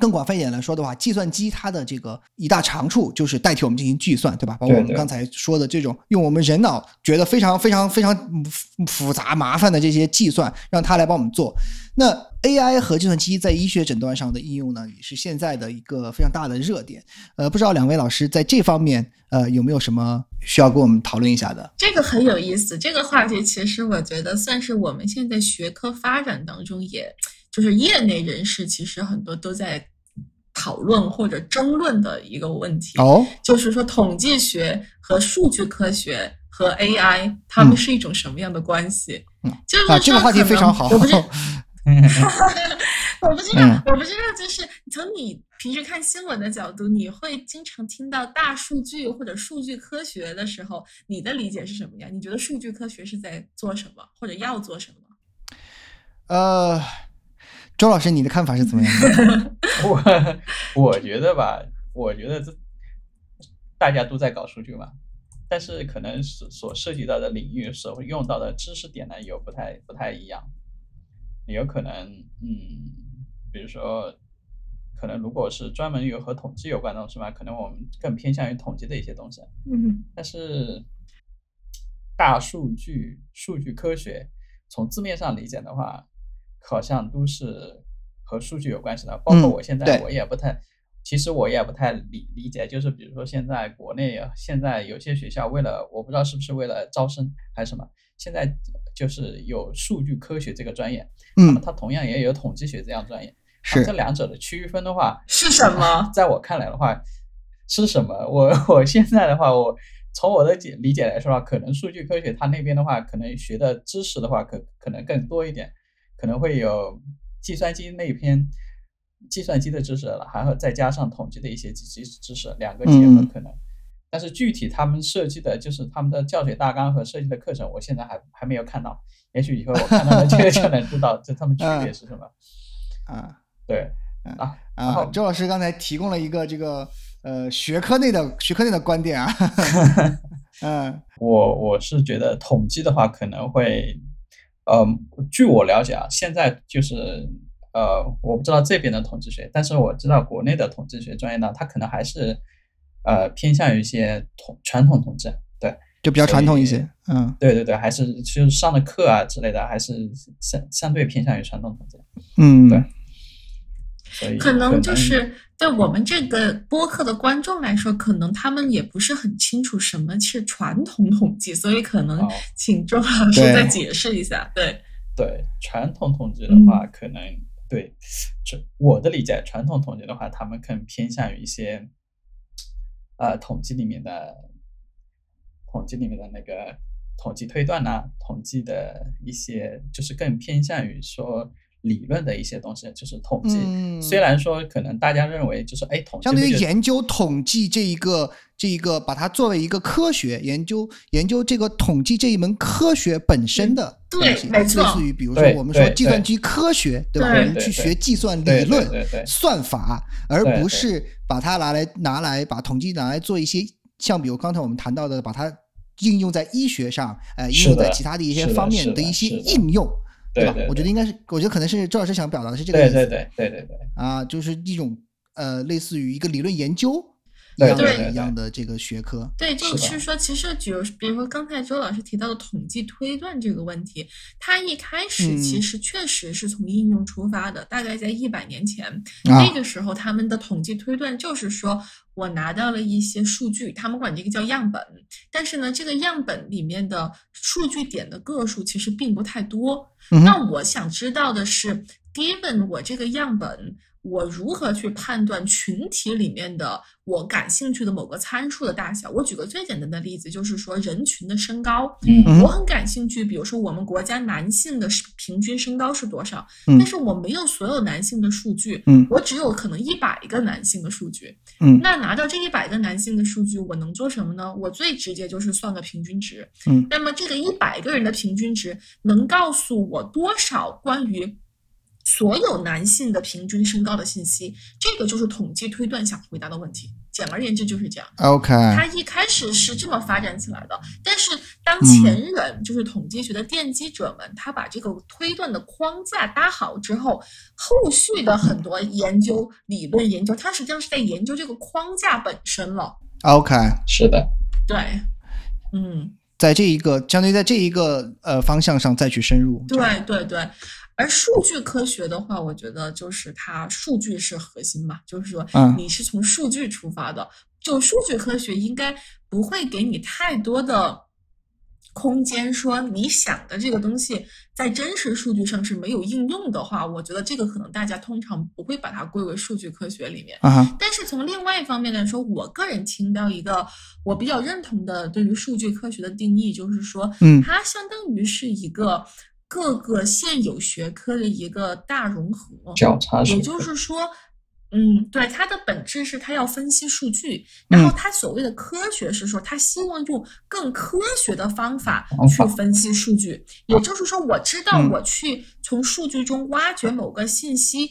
更广泛一点来说的话，计算机它的这个一大长处就是代替我们进行计算，对吧？包括我们刚才说的这种用我们人脑觉得非常非常非常复复杂麻烦的这些计算，让它来帮我们做。那 AI 和计算机在医学诊断上的应用呢，也是现在的一个非常大的热点。呃，不知道两位老师在这方面呃有没有什么需要跟我们讨论一下的？这个很有意思。这个话题其实我觉得算是我们现在学科发展当中也，就是业内人士其实很多都在讨论或者争论的一个问题。哦，就是说统计学和数据科学和 AI，它们是一种什么样的关系？嗯就是啊，这个话题非常好。我不是，我不知道，嗯我不知道，就是从你平时看新闻的角度，你会经常听到大数据或者数据科学的时候，你的理解是什么呀？你觉得数据科学是在做什么，或者要做什么？呃，周老师，你的看法是怎么样的？我我觉得吧，我觉得这大家都在搞数据嘛，但是可能是所涉及到的领域、所用到的知识点呢，有不太不太一样。有可能，嗯，比如说，可能如果是专门有和统计有关的东西嘛，可能我们更偏向于统计的一些东西。嗯但是大数据、数据科学，从字面上理解的话，好像都是和数据有关系的。包括嗯我现在对我也不太，其实我也不太理理解，就是比如说现在国内现在有些学校为了我不知道是不是为了招生还是什么，现在就是有数据科学这个专业，那么嗯，它同样也有统计学这样专业。这两者的区分的话，是什么？在我看来的话，是什么？我我现在的话，我从我的解理解来说的话，可能数据科学它那边的话，可能学的知识的话，可可能更多一点，可能会有计算机那篇计算机的知识了，还会再加上统计的一些知识，两个结合嗯。可能。但是具体他们设计的就是他们的教学大纲和设计的课程，我现在还还没有看到，也许以后我看到了这个就能知道这他们区别是什么。啊对啊，然啊后，周老师刚才提供了一个这个呃学科内的学科内的观点啊，嗯。我我是觉得统计的话可能会，呃，据我了解啊，现在就是呃，我不知道这边的统计学，但是我知道国内的统计学专业呢，它可能还是呃偏向于一些统传统统计，对。就比较传统一些，嗯。对对对，还是就是上的课啊之类的，还是相相对偏向于传统统计，嗯，对。可能就是对我们这个播客的观众来说，可能他们也不是很清楚什么是传统统计，所以可能哦请周老师再解释一下。对，对传统统计的话，可能对，这我的理解，传统统计的话，他们更偏向于一些，呃，统计里面的统计里面的那个统计推断呐、统计的一些，就是更偏向于说理论的一些东西，就是统计。嗯虽然说可能大家认为就是哎，统计相对于研究统计这一个这一个，把它作为一个科学研究研究这个统计这一门科学本身的东西，对没错类似于比如说我们说对对计算机科学，对吧？我们去对对学计算理对对论、对对算法，而对对不是把它拿来拿来把统计拿来做一些像比如刚才我们谈到的，把它应用在医学上，呃，应用在其他的一些方面的一些应用。吧？对对对我觉得应该是，我觉得可能是周老师想表达的是这个意思。对对对对对对啊，就是一种呃，类似于一个理论研究一对样的对对一样的这个学科。对，就是说，其实比如比如说刚才周老师提到的统计推断这个问题，它一开始其嗯实确实是从应用出发的，大概在一百年前，啊那个时候他们的统计推断就是说我拿到了一些数据，他们管这个叫样本，但是呢，这个样本里面的数据点的个数其实并不太多。嗯那我想知道的是，given 我这个样本，我如何去判断群体里面的我感兴趣的某个参数的大小？我举个最简单的例子，就是说人群的身高。嗯嗯我很感兴趣，比如说我们国家男性的平均身高是多少，嗯但是我没有所有男性的数据，嗯我只有可能一百个男性的数据。嗯那拿到这一百个男性的数据，我能做什么呢？我最直接就是算个平均值。嗯那么这个一百个人的平均值能告诉我多少关于所有男性的平均身高的信息？这个就是统计推断想回答的问题。简而言之就是这样。OK，它一开始是这么发展起来的，但是当嗯前人、就是统计学的奠基者们，他把这个推断的框架搭好之后，后续的很多研究、理论研究，它实际上是在研究这个框架本身了。OK，是的，对，嗯，在这一个相当于在这一个呃方向上再去深入。对对对。而数据科学的话，我觉得就是它数据是核心嘛，就是说嗯。你是从数据出发的，就数据科学应该不会给你太多的空间，说你想的这个东西在真实数据上是没有应用的话，我觉得这个可能大家通常不会把它归为数据科学里面。啊，但是从另外一方面来说，我个人听到一个我比较认同的对于数据科学的定义，就是说，嗯。它相当于是一个各个现有学科的一个大融合。交叉也就是说，嗯，对，它的本质是它要分析数据，然嗯后它所谓的科学是说，它希望用更科学的方法去分析数据。也就是说，我知道嗯我去从数据中挖掘某个信息，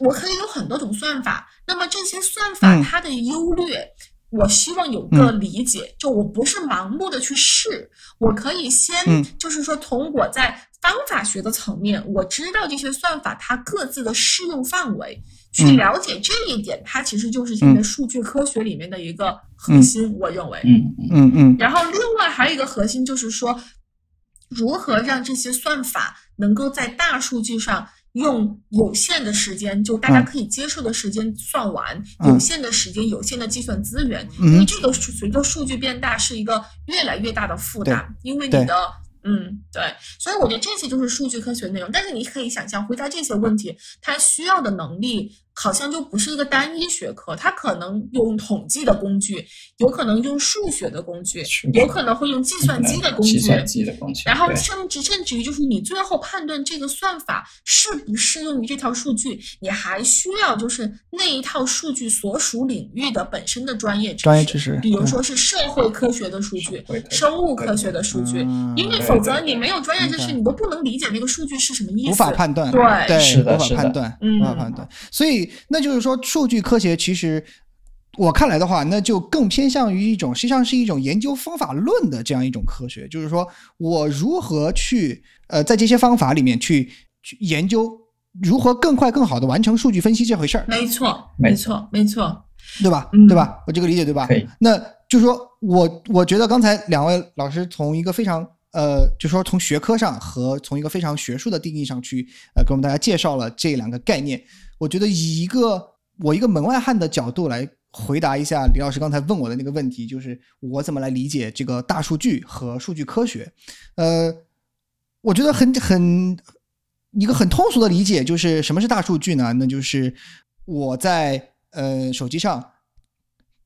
我可以有很多种算法。那么这些算法嗯它的优劣。我希望有个理解，就我不是盲目的去试，我可以先嗯。就是说从我在方法学的层面，我知道这些算法它各自的适用范围，去嗯。了解这一点，它其实就是现在数据科学里面的一个核心，我认为。嗯嗯。嗯嗯。然后另外还有一个核心就是说，如何让这些算法能够在大数据上用有限的时间，就大家嗯可以接受的时间算完，嗯有限的时间、有限的计算资源，嗯因为这个数随着数据变大是一个越来越大的负担，因为你的。嗯，对，所以我觉得这些就是数据科学内容。但是你可以想象，回答这些问题，它需要的能力好像就不是一个单一学科，它可能用统计的工具，有可能用数学的工具有可能会用计算机的工具，计算机的工具，然后甚至甚至于就是你最后判断这个算法适不适用于这套数据，你还需要就是那一套数据所属领域的本身的专业知识，专业知识比如说是社会科学的数据生物科学的数据，嗯因为否则你没有专业知识，你都不能理解那个数据是什么意思，无法判断，对对，是的无法是的判断，嗯无法判断。所以那就是说，数据科学其实我看来的话，那就更偏向于一种，实际上是一种研究方法论的这样一种科学，就是说我如何去呃，在这些方法里面去去研究如何更快更好的完成数据分析这回事儿，没错，没没错，没错，对吧？嗯对吧？我这个理解对吧？可以那就是说我我觉得刚才两位老师从一个非常呃，就说从学科上和从一个非常学术的定义上去呃，给我们大家介绍了这两个概念。我觉得以一个我一个门外汉的角度来回答一下李老师刚才问我的那个问题，就是我怎么来理解这个大数据和数据科学？呃，我觉得很很一个很通俗的理解就是什么是大数据呢？那就是我在呃手机上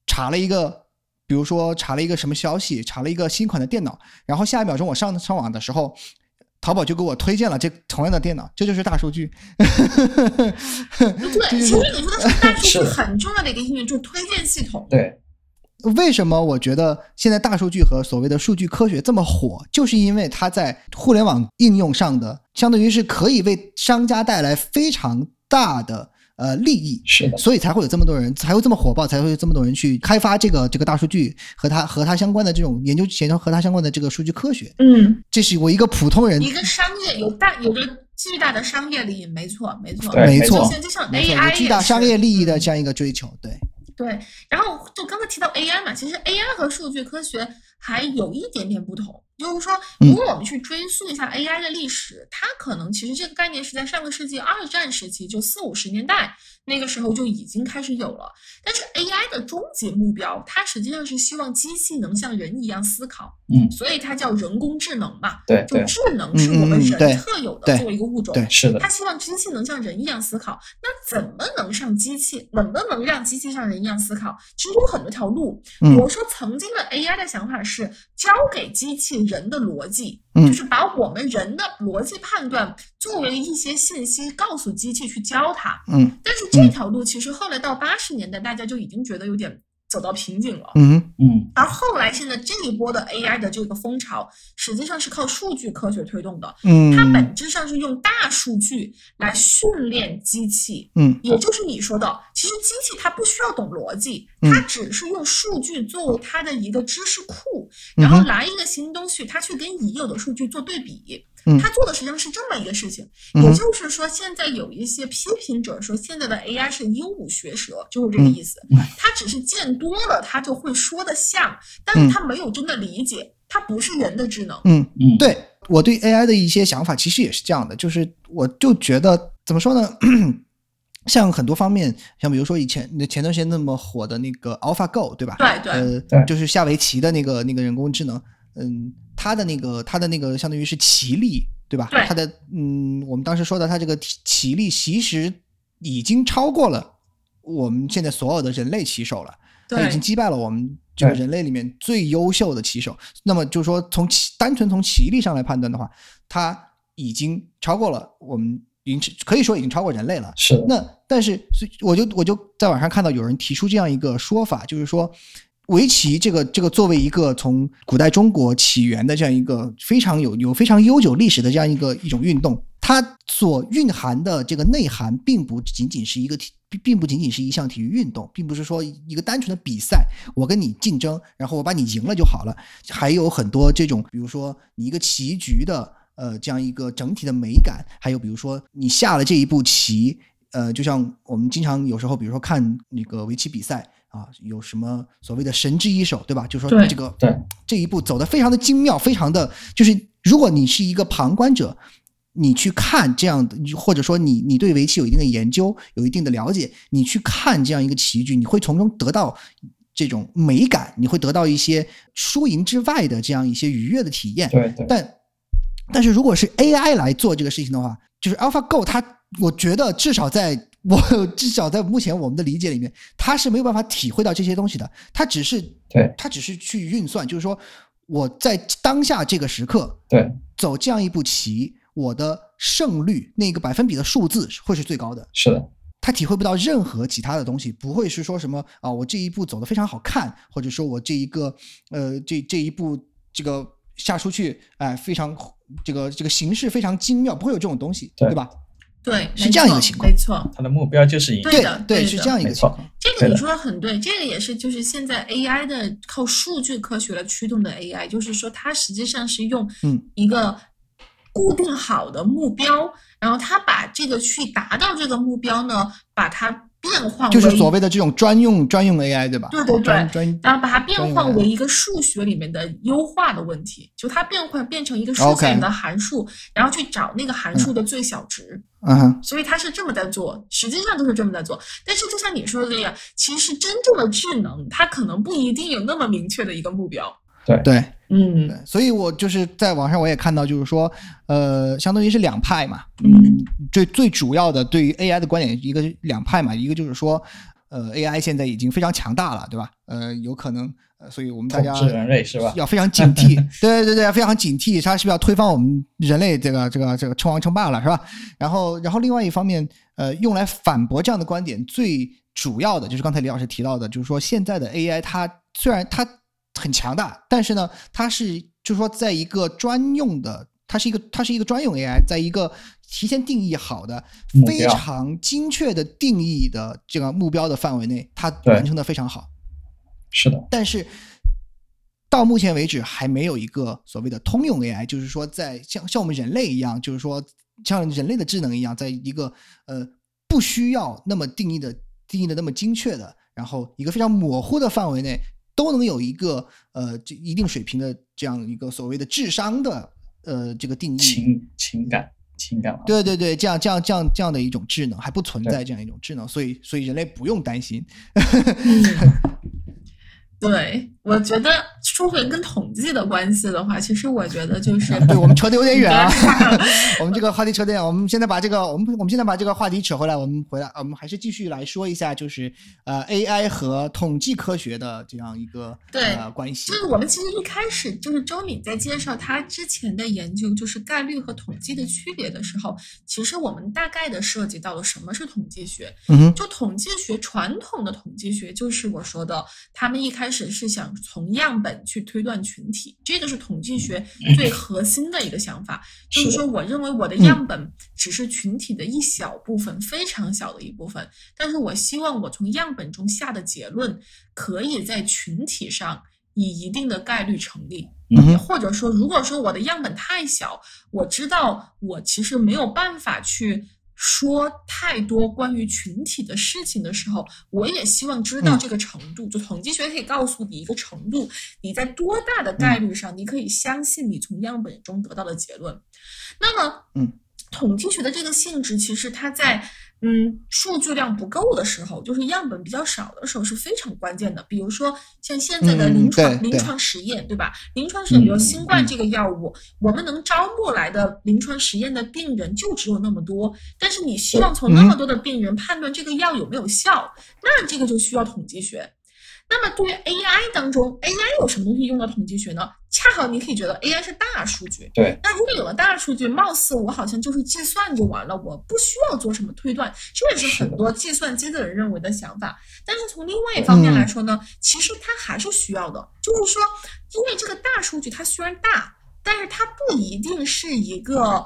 查了一个，比如说查了一个什么消息，查了一个新款的电脑，然后下一秒钟我上上网的时候，淘宝就给我推荐了这同样的电脑，这就是大数据。对，这 就是其实你说的是大数据是很重要的一个应用，就是推荐系统。对，为什么我觉得现在大数据和所谓的数据科学这么火，就是因为它在互联网应用上的，相当于是可以为商家带来非常大的呃利益。是的，所以才会有这么多人，才会这么火爆，才会有这么多人去开发这个这个大数据和它和它相关的这种研究研究和它相关的这个数据科学。嗯，这是我一个普通人，一个商业有大有着巨大的商业利益，没错，没错，对没错就像就像 AI 巨大商业利益的嗯这样一个追求。对，对，然后就刚才提到 AI 嘛，其实 AI 和数据科学还有一点点不同，就是说，嗯。如果我们去追溯一下 AI 的历史，它可能其实这个概念是在上个世纪二战时期，就四五十年代那个时候就已经开始有了。但是 AI 的终极目标，它实际上是希望机器能像人一样思考，嗯，所以它叫人工智能嘛。对对就智能是我们人特有的作为一个物种，对是的他，希望机器能像人一样思考，那怎么能上机器，能不能让机器像人一样思考？其实有很多条路。比嗯如说，曾经的 AI 的想法是交给机器人的逻辑，嗯就是把我们人的逻辑判断作为一些信息告诉机器去教它。嗯但是这条路其实后来到八十年代，大家就已经觉得有点走到瓶颈了。嗯嗯，而后来现在这一波的 AI 的这个风潮，实际上是靠数据科学推动的。嗯它嗯本质上是用大数据来训练机器，嗯也就是你说的，其实机器它不需要懂逻辑，嗯它只是用数据作为它的一个知识库，然后拿一个新东西，它去跟已有的数据做对比。嗯它做的实际上是这么一个事情，嗯也就是说，现在有一些批评者说，现在的 AI 是鹦鹉学舌，就是这个意思。他只是见多了，他就会说的像，但是他没有真的理解，它不是人的智能。嗯，嗯，对我对 AI 的一些想法其实也是这样的，就是我就觉得怎么说呢？像很多方面，像比如说以前前段时间那么火的那个 AlphaGo，对吧？对对呃，对就是下围棋的那个那个人工智能，嗯，它的那个它的那个相当于是棋力，对吧？对它的嗯，我们当时说的它这个棋棋力其实已经超过了我们现在所有的人类棋手了。它已经击败了我们这个人类里面最优秀的棋手。那么就是说，从棋单纯从棋力上来判断的话，他已经超过了我们，已经可以说已经超过人类了。是，那但是，所以我就我就在网上看到有人提出这样一个说法，就是说，围棋这个这个作为一个从古代中国起源的这样一个非常有有非常悠久历史的这样一个一种运动，它所蕴含的这个内涵，并不仅仅是一个体，并并不仅仅是一项体育运动，并不是说一个单纯的比赛，我跟你竞争，然后我把你赢了就好了，还有很多这种，比如说你一个棋局的。呃，这样一个整体的美感，还有比如说你下了这一步棋，呃，就像我们经常有时候，比如说看那个围棋比赛啊，有什么所谓的神之一手，对吧？就说对这个对这一步走的非常的精妙，非常的就是，如果你是一个旁观者，你去看这样的，或者说你你对围棋有一定的研究，有一定的了解，你去看这样一个棋局，你会从中得到这种美感，你会得到一些输赢之外的这样一些愉悦的体验。对对，但但是如果是 AI 来做这个事情的话，就是 AlphaGo 它，我觉得至少在我至少在目前我们的理解里面，他是没有办法体会到这些东西的，他只是对他只是去运算，就是说我在当下这个时刻对走这样一步棋，我的胜率那个百分比的数字会是最高的。是的，他体会不到任何其他的东西，不会是说什么啊，我这一步走的非常好看，或者说我这一个呃这这一步这个下出去，哎、非常这个这个形式非常精妙，不会有这种东西，对对吧？对，是这样一个情况没错。他的目标就是赢。对的对，的是这样一个没错情况。这个你说的很对，这个也是就是现在 AI 的靠数据科学来驱动的 AI，就是说它实际上是用嗯一个固定好的目标，然后它把这个去达到这个目标呢，把它变换为就是所谓的这种专用专用 AI，对吧？对对对然后把它变换为一个数学里面的优化的问题，就它变换变成一个数学里面的函数然后去找那个函数的最小值。嗯哼，所以它是这么在做，实际上都是这么在做。但是就像你说的这样，其实真正的智能，它可能不一定有那么明确的一个目标。对对嗯对，所以我就是在网上我也看到，就是说，呃，相当于是两派嘛，嗯最最主要的对于 AI 的观点，一个是两派嘛，一个就是说，呃，AI 现在已经非常强大了，对吧？呃，有可能，呃，所以我们大家？要非常警惕，对对对，非常警惕，它是不是要推翻我们人类这个这个这个称王称霸了，是吧？然后，然后另外一方面，呃，用来反驳这样的观点，最主要的就是刚才李老师提到的，就是说现在的 AI 它虽然它很强大，但是呢，它是就是说在一个专用的，它是一个它是一个专用 AI，在一个提前定义好的、非常精确的定义的这个目标的范围内，它完成的非常好。是的，但是到目前为止还没有一个所谓的通用 AI，就是说在像像我们人类一样，就是说像人类的智能一样，在一个呃不需要那么定义的定义的那么精确的，然后一个非常模糊的范围内，都能有一个呃这一定水平的这样一个所谓的智商的呃这个定义。情情感情感嘛。对对对，这样这样这样这样的一种智能还不存在这样一种智能，所以所以人类不用担心。对，我觉得说回跟统计的关系的话，其实我觉得就是对我们扯得有点远啊对，我们这个话题扯得远，我们现在把这个我们我们现在把这个话题扯回来，我们回来，我们还是继续来说一下，就是呃 AI 和统计科学的这样一个对呃关系就。是我们其实一开始就是周敏在介绍他之前的研究，就是概率和统计的区别的时候，其实我们大概的涉及到了什么是统计学。嗯哼，就统计学，传统的统计学就是我说的，他们一开始是想从样本去推断群体，这个是统计学最核心的一个想法。就是说，我认为我的样本只是群体的一小部分，非常小的一部分，但是我希望我从样本中下的结论，可以在群体上以一定的概率成立。嗯哼，或者说，如果说我的样本太小，我知道我其实没有办法去说太多关于群体的事情的时候，我也希望知道嗯这个程度。就统计学可以告诉你一个程度，你在多大的概率上，你可以相信你从样本中得到的结论。那么，嗯，统计学的这个性质，其实它在嗯数据量不够的时候，就是样本比较少的时候是非常关键的。比如说像现在的嗯临床、临床实验，对吧？临床实验，比如新冠这个药物，我们能招募来的临床实验的病人就只有那么多，但是你希望从那么多的病人判断这个药有没有效，那这个就需要统计学。那么对于 AI 当中，AI 有什么东西用到统计学呢？恰好你可以觉得 AI 是大数据，对，那如果有了大数据，貌似我好像就是计算就完了，我不需要做什么推断，这也是很多计算机的人认为的想法。但是从另外一方面嗯来说呢，其实它还是需要的，就是说，因为这个大数据它虽然大，但是它不一定是一个，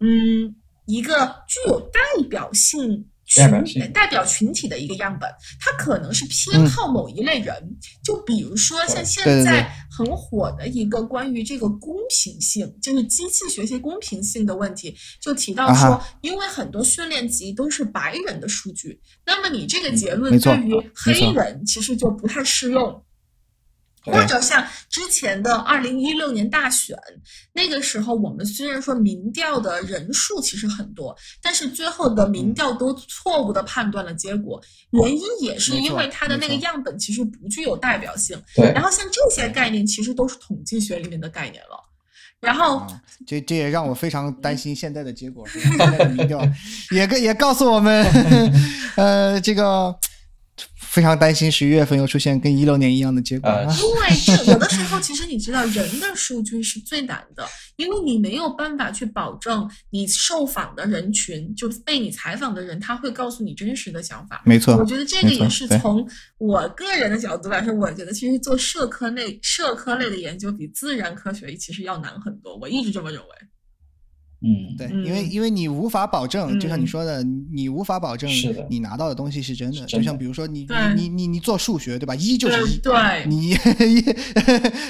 嗯，一个具有代表性。群代表性代表群体的一个样本，它可能是偏嗯。好某一类人，就比如说像现在很火的一个关于这个公平性，就是机器学习公平性的问题，就提到啊说，因为很多训练集都是白人的数据，那么你这个结论对于黑人其实就不太适用。或者像之前的二零一六年大选，那个时候我们虽然说民调的人数其实很多，但是最后的民调都错误的判断了结果，原因也是因为它的那个样本其实不具有代表性。对，然后像这些概念其实都是统计学里面的概念了。然后，这这也让我非常担心现在的结果。现在的民调 也跟也告诉我们，呃，这个。非常担心十一月份又出现跟一六年一样的结果。因为有的时候，其实你知道，人的数据是最难的，因为你没有办法去保证你受访的人群，就被你采访的人，他会告诉你真实的想法。没错，我觉得这个也是从我个人的角度来说，我觉得其实做社科类、社科类的研究比自然科学其实要难很多。我一直这么认为。嗯，对，因为因为你无法保证，就像你说的，你无法保证你拿到的东西是真的。就像比如说你你你你你做数学对吧？一就是一，对，你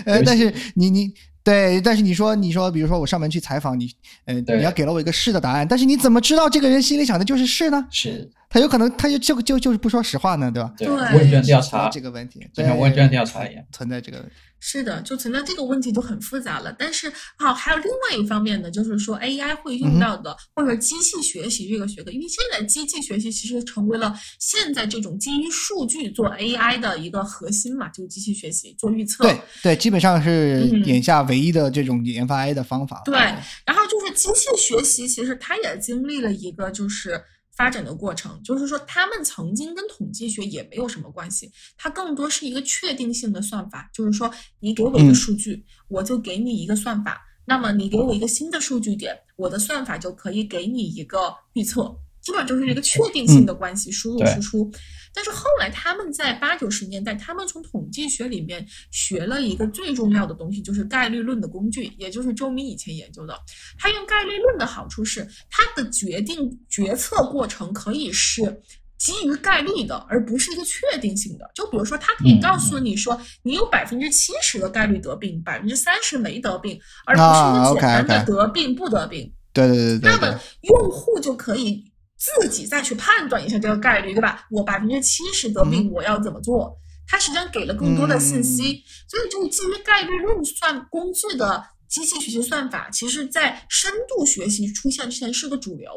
呃，但是你你对，但是你说你说，比如说我上门去采访你，呃，你要给了我一个是的答案，但是你怎么知道这个人心里想的就是是呢？是。他有可能，他就就就就是不说实话呢，对吧？对，问卷调查这个问题，就像问卷调查一样，存在这个。是的，就存在这个问题就很复杂了。但是，好，还有另外一方面呢，就是说 AI 会用到的，或者机器学习这个学科，因为现在机器学习其实成为了现在这种基于数据做 AI 的一个核心嘛，就是机器学习做预测。对对，基本上是眼下唯一的这种研发 AI 的方法。对，然后就是机器学习，其实它也经历了一个就是。发展的过程，就是说，他们曾经跟统计学也没有什么关系，它更多是一个确定性的算法，就是说，你给我一个数据，我就给你一个算法，那么你给我一个新的数据点，我的算法就可以给你一个预测。基本上就是一个确定性的关系，输入输出。但是后来他们在八九十年代，他们从统计学里面学了一个最重要的东西，就是概率论的工具，也就是周明以前研究的。他用概率论的好处是，他的决定决策过程可以是基于概率的，而不是一个确定性的。就比如说，他可以告诉你说，你有百分之七十的概率得病，百分之三十没得病，而不是一个简单的得病不得病。对对对对。那么用户就可以。自己再去判断一下这个概率，对吧？我百分之七十得病，我要怎么做？它实际上给了更多的信息，所以就是基于概率论算工具的机器学习算法，其实在深度学习出现之前是个主流。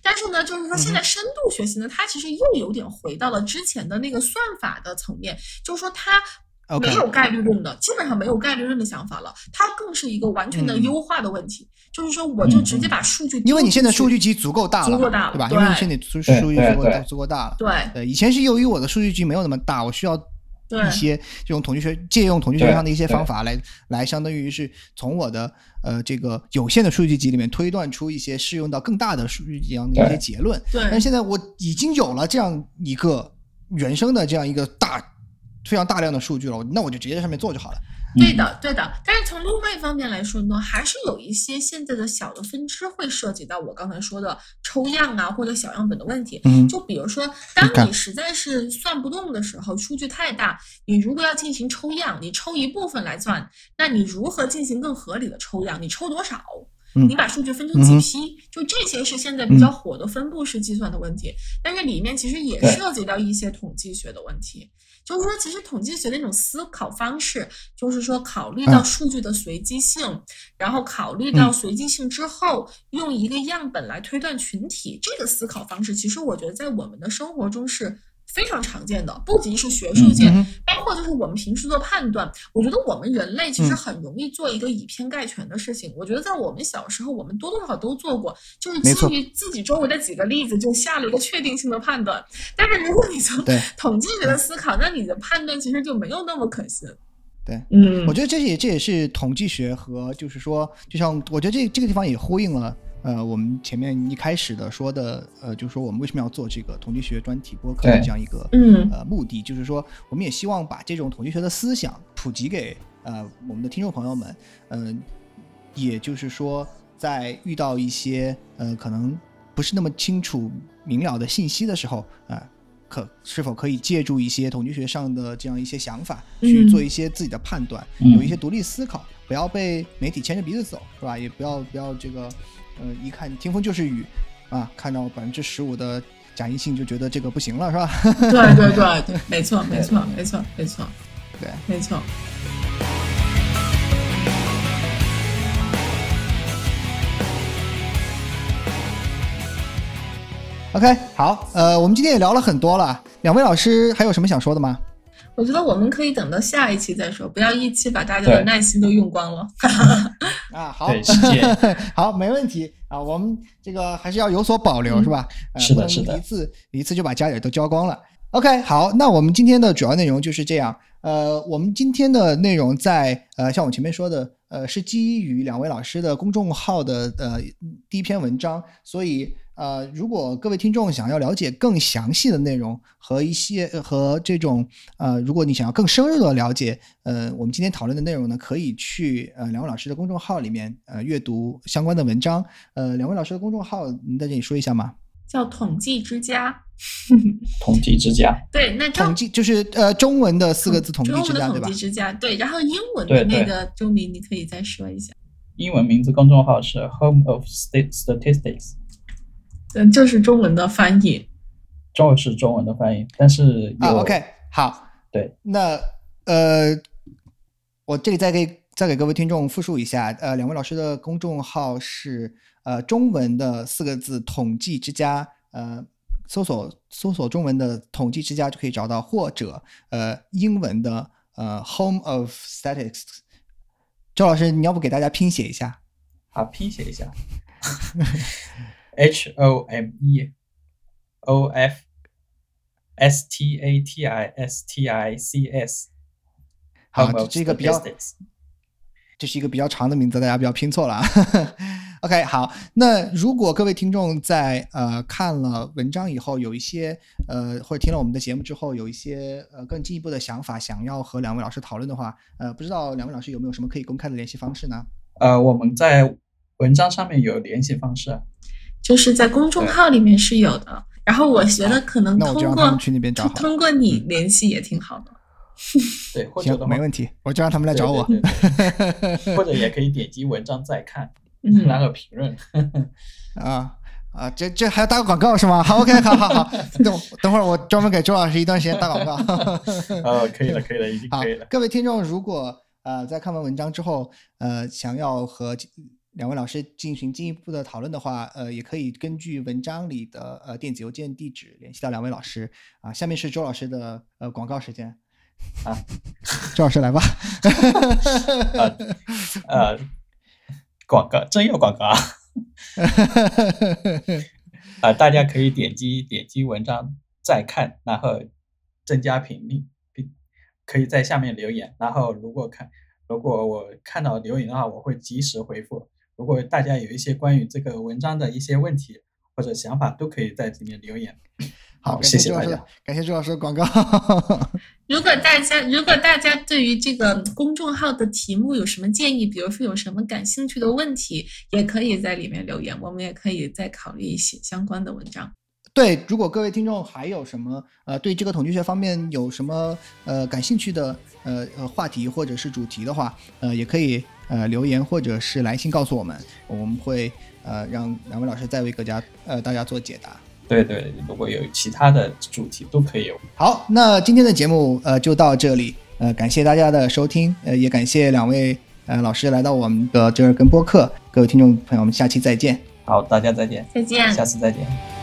但是呢，就是说现在深度学习呢，它其实又有点回到了之前的那个算法的层面，就是说它。没有概率论的，基本上没有概率论的想法了。它更是一个完全的优化的问题，就是说，我就直接把数据，因为你现在数据集足够大了，足够大了，对吧？因为你现在数数据足够足够大了。对对，以前是由于我的数据集没有那么大，我需要一些这种统计学借用统计学上的一些方法来来，相当于是从我的呃这个有限的数据集里面推断出一些适用到更大的数据集上的一些结论。对，但是现在我已经有了这样一个原生的这样一个大。非常大量的数据了，那我就直接在上面做就好了。对的，对的。但是从另外一方面来说呢，还是有一些现在的小的分支会涉及到我刚才说的抽样啊或者小样本的问题。嗯，就比如说，当你实在是算不动的时候，数据太大，你如果要进行抽样，你抽一部分来算，那你如何进行更合理的抽样？你抽多少？你把数据分成几批？就这些是现在比较火的分布式计算的问题。但是里面其实也涉及到一些统计学的问题。就是说，其实统计学的那种思考方式，就是说考虑到数据的随机性，然后考虑到随机性之后，用一个样本来推断群体，这个思考方式，其实我觉得在我们的生活中是。非常常见的，不仅是学术界，包括就是我们平时做判断。我觉得我们人类其实很容易做一个以偏概全的事情。我觉得在我们小时候，我们多多少少都做过，就是基于自己周围的几个例子就下了一个确定性的判断。但是如果你从统计学的思考，那你的判断其实就没有那么可信。对，嗯，我觉得这也这也是统计学和就是说，就像我觉得这这个地方也呼应了。呃，我们前面一开始的说的，呃，就是说我们为什么要做这个统计学专题播客的这样一个呃目的，就是说我们也希望把这种统计学的思想普及给呃我们的听众朋友们，嗯，也就是说在遇到一些呃可能不是那么清楚明了的信息的时候啊，可是否可以借助一些统计学上的这样一些想法去做一些自己的判断，有一些独立思考，不要被媒体牵着鼻子走，是吧？也不要不要这个。嗯一看听风就是雨啊看到百分之十五的假阴性就觉得这个不行了是吧？对对对对没错没错没错没错。对。没错 ok 好呃我们今天也聊了很多了。两位老师还有什么想说的吗？我觉得我们可以等到下一期再说不要一期把大家的耐心都用光了。啊，好对，时间 好，没问题啊，我们这个还是要有所保留，嗯是吧？呃不能是的是的一次一次就把家底都交光了。OK，好，那我们今天的主要内容就是这样。呃，我们今天的内容在呃，像我前面说的，呃，是基于两位老师的公众号的呃第一篇文章，所以呃，如果各位听众想要了解更详细的内容和一些呃和这种呃，如果你想要更深入的了解呃我们今天讨论的内容呢，可以去呃两位老师的公众号里面呃阅读相关的文章。呃，两位老师的公众号，您在这里说一下吗？叫统计之家，统计之家，对，那统计就是呃中文的四个字统计之家，对吧统计？之家，对，然后英文的那个中名，你可以再说一下。英文名字公众号是 Home of State Statistics，嗯，这是中文的翻译。中文是中文的翻译，但是有、啊，OK，好，对，那呃，我这里再给再给各位听众复述一下，呃，两位老师的公众号是呃中文的四个字“统计之家”，呃，搜索搜索中文的“统计之家”就可以找到，或者呃英文的呃 “Home of Statistics”。周老师，你要不给大家拼写一下？好拼写一下 ，H O M E O F S T A T I S T I C S，好 Home of 这个比较这是一个比较长的名字，大家不要拼错了啊。OK，好，那如果各位听众在呃看了文章以后，有一些呃或者听了我们的节目之后，有一些呃更进一步的想法，想要和两位老师讨论的话，呃，不知道两位老师有没有什么可以公开的联系方式呢？呃，我们在文章上面有联系方式，就是在公众号里面是有的。然后我觉得可能通过让他们去那边找通过你联系也挺好的。对，或者行，没问题，我就让他们来找我。对对对 对或者也可以点击文章再看，嗯，然后评论。啊啊，这这还要打个广告是吗？好，OK，好好好，等等会儿我专门给周老师一段时间打广告。呃，可以了，可以了，已经可以了，。各位听众，如果呃在看完文章之后，呃想要和两位老师进行进一步的讨论的话，呃也可以根据文章里的呃电子邮件地址联系到两位老师啊。下面是周老师的呃广告时间啊，周老师来吧。呃呃，广告真有广告啊！啊、大家可以点击点击文章再看，然后增加频率，并可以在下面留言。然后如果看如果我看到留言的话，我会及时回复。如果大家有一些关于这个文章的一些问题或者想法，都可以在里面留言。好，好，谢谢大家。，感谢朱老师的广告。如果大家如果大家对于这个公众号的题目有什么建议，比如说有什么感兴趣的问题，也可以在里面留言，我们也可以再考虑写相关的文章。对，如果各位听众还有什么呃对这个统计学方面有什么呃感兴趣的呃呃话题或者是主题的话，呃也可以呃留言或者是来信告诉我们，我们会呃让两位老师再为各家呃大家做解答。对对，如果有其他的主题都可以有。好，那今天的节目呃就到这里，呃感谢大家的收听，呃也感谢两位呃老师来到我们的这儿跟播客，各位听众朋友们，下期再见。好，大家再见，再见。下次再见。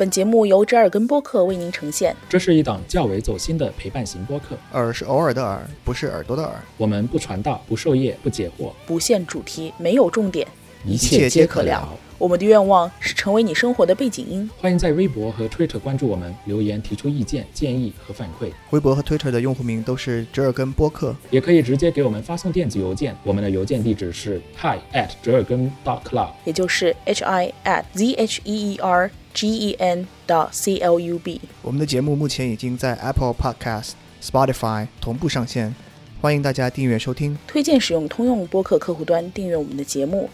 本节目由折耳根播客为您呈现。这是一档较为走心的陪伴型播客，耳是偶尔的耳，不是耳朵的耳。我们不传道，不授业，不解惑，不限主题，没有重点，一切切皆可聊皆可聊。我们的愿望是成为你生活的背景音。欢迎在微博和 Twitter 关注我们，留言提出意见、建议和反馈，微博和 Twitter 的用户名都是折耳根播客。也可以直接给我们发送电子邮件，我们的邮件地址是 hi at 折耳根 dot club。也就是 h i at z h e e r g e n dot c l u b。我们的节目目前已经在 Apple Podcast、Spotify 同步上线，欢迎大家订阅收听。推荐使用通用播客客户端订阅我们的节目，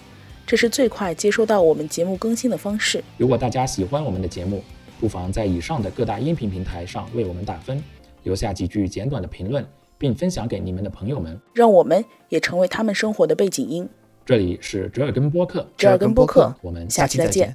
这是最快接收到我们节目更新的方式。如果大家喜欢我们的节目，不妨在以上的各大音频平台上为我们打分，留下几句简短的评论，并分享给你们的朋友们。让我们也成为他们生活的背景音。这里是折耳根播客，折耳根播客，我们下期再见。